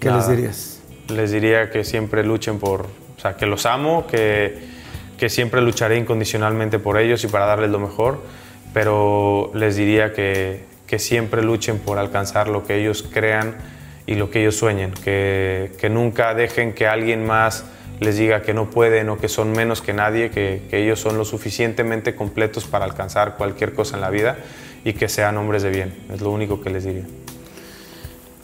¿qué Nada. les dirías? Les diría que siempre luchen por, o sea, que los amo, que, que siempre lucharé incondicionalmente por ellos y para darles lo mejor, pero les diría que, que siempre luchen por alcanzar lo que ellos crean y lo que ellos sueñen, que, que nunca dejen que alguien más les diga que no pueden o que son menos que nadie, que, que ellos son lo suficientemente completos para alcanzar cualquier cosa en la vida y que sean hombres de bien. Es lo único que les diría.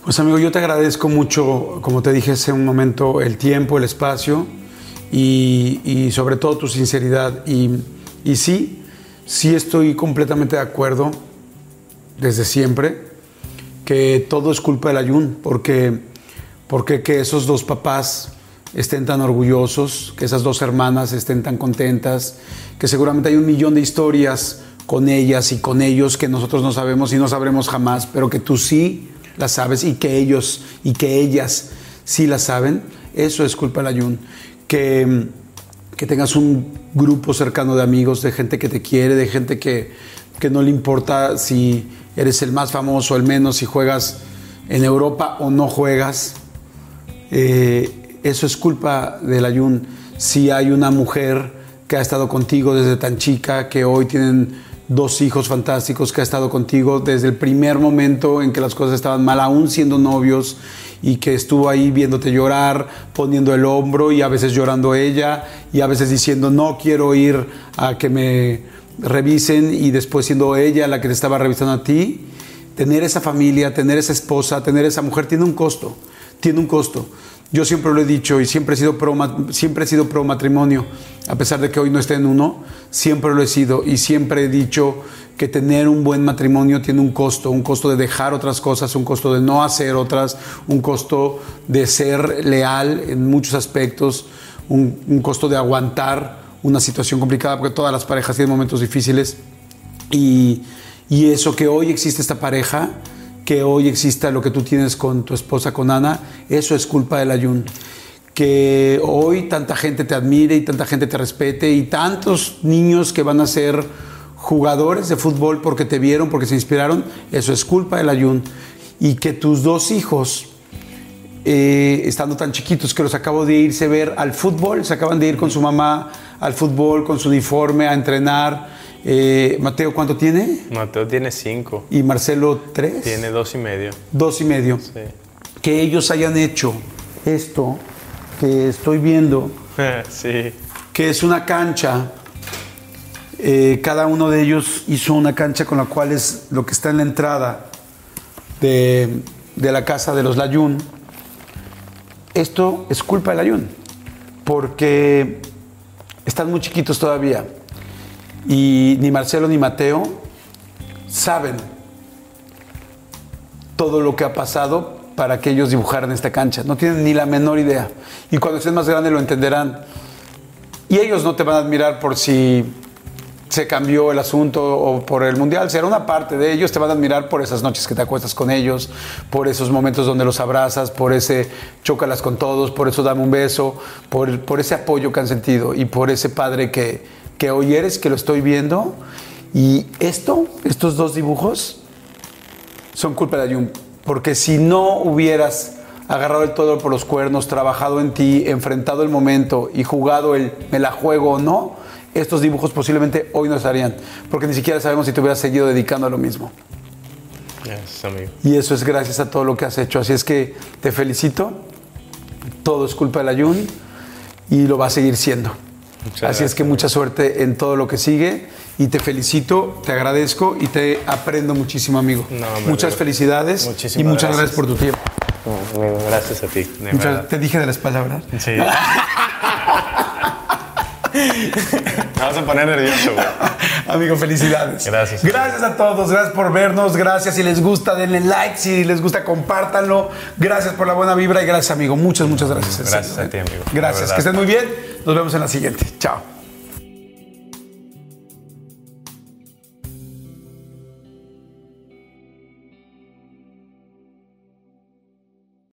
Pues amigo, yo te agradezco mucho, como te dije hace un momento, el tiempo, el espacio y, y sobre todo tu sinceridad. Y, y sí, sí estoy completamente de acuerdo desde siempre que todo es culpa del ayun, porque, porque que esos dos papás estén tan orgullosos, que esas dos hermanas estén tan contentas, que seguramente hay un millón de historias con ellas y con ellos que nosotros no sabemos y no sabremos jamás, pero que tú sí las sabes y que ellos y que ellas sí las saben, eso es culpa del ayun. Que, que tengas un grupo cercano de amigos, de gente que te quiere, de gente que, que no le importa si eres el más famoso, el menos, si juegas en Europa o no juegas. Eh, eso es culpa del ayun. Si hay una mujer que ha estado contigo desde tan chica, que hoy tienen dos hijos fantásticos, que ha estado contigo desde el primer momento en que las cosas estaban mal, aún siendo novios, y que estuvo ahí viéndote llorar, poniendo el hombro y a veces llorando ella, y a veces diciendo, no quiero ir a que me revisen, y después siendo ella la que te estaba revisando a ti. Tener esa familia, tener esa esposa, tener esa mujer tiene un costo, tiene un costo. Yo siempre lo he dicho y siempre he sido pro, siempre he sido pro matrimonio, a pesar de que hoy no esté en uno, siempre lo he sido y siempre he dicho que tener un buen matrimonio tiene un costo, un costo de dejar otras cosas, un costo de no hacer otras, un costo de ser leal en muchos aspectos, un, un costo de aguantar una situación complicada, porque todas las parejas tienen momentos difíciles. Y, y eso que hoy existe esta pareja que hoy exista lo que tú tienes con tu esposa, con Ana, eso es culpa del ayun. Que hoy tanta gente te admire y tanta gente te respete y tantos niños que van a ser jugadores de fútbol porque te vieron, porque se inspiraron, eso es culpa del ayun. Y que tus dos hijos, eh, estando tan chiquitos que los acabo de irse ver al fútbol, se acaban de ir con su mamá al fútbol, con su uniforme, a entrenar. Eh, Mateo, ¿cuánto tiene? Mateo tiene cinco. Y Marcelo, tres. Tiene dos y medio. Dos y medio. Sí. Que ellos hayan hecho esto que estoy viendo, sí. que es una cancha. eh, cada uno de ellos hizo una cancha con la cual es lo que está en la entrada de, de la casa de los Layún. Esto es culpa del Layún, porque están muy chiquitos todavía y ni Marcelo ni Mateo saben todo lo que ha pasado para que ellos dibujaran esta cancha. No tienen ni la menor idea. Y cuando estén más grandes lo entenderán. Y ellos no te van a admirar por si se cambió el asunto o por el mundial. Será una parte de ellos. Te van a admirar por esas noches que te acuestas con ellos, por esos momentos donde los abrazas, por ese chócalas con todos, por eso dame un beso, por, por ese apoyo que han sentido y por ese padre que, que hoy eres, que lo estoy viendo. Y esto, estos dos dibujos, son culpa de Ayun. Porque si no hubieras agarrado el todo por los cuernos, trabajado en ti, enfrentado el momento y jugado el me la juego o no, estos dibujos posiblemente hoy no estarían. Porque ni siquiera sabemos si te hubieras seguido dedicando a lo mismo. Y eso es gracias a todo lo que has hecho. Así es que te felicito. Todo es culpa del Ayun y lo va a seguir siendo. Muchas Así es que gracias, mucha suerte en todo lo que sigue y te felicito, te agradezco y te aprendo muchísimo, amigo. No, muchas amigo. felicidades y Muchísimas muchas gracias. gracias. por tu tiempo. No, amigo, gracias a ti. Muchas- te dije de la espalda, ¿verdad? Sí. Me vas a poner nervioso, güey. Amigo, felicidades. Gracias. Gracias a todos, gracias por vernos, gracias. Si les gusta, denle like, si les gusta, compártanlo. Gracias por la buena vibra y gracias, amigo. Muchas, muchas gracias. Gracias serio, a ti, ¿eh? amigo. La Gracias, que estén muy bien. Nos vemos en la siguiente. Chao.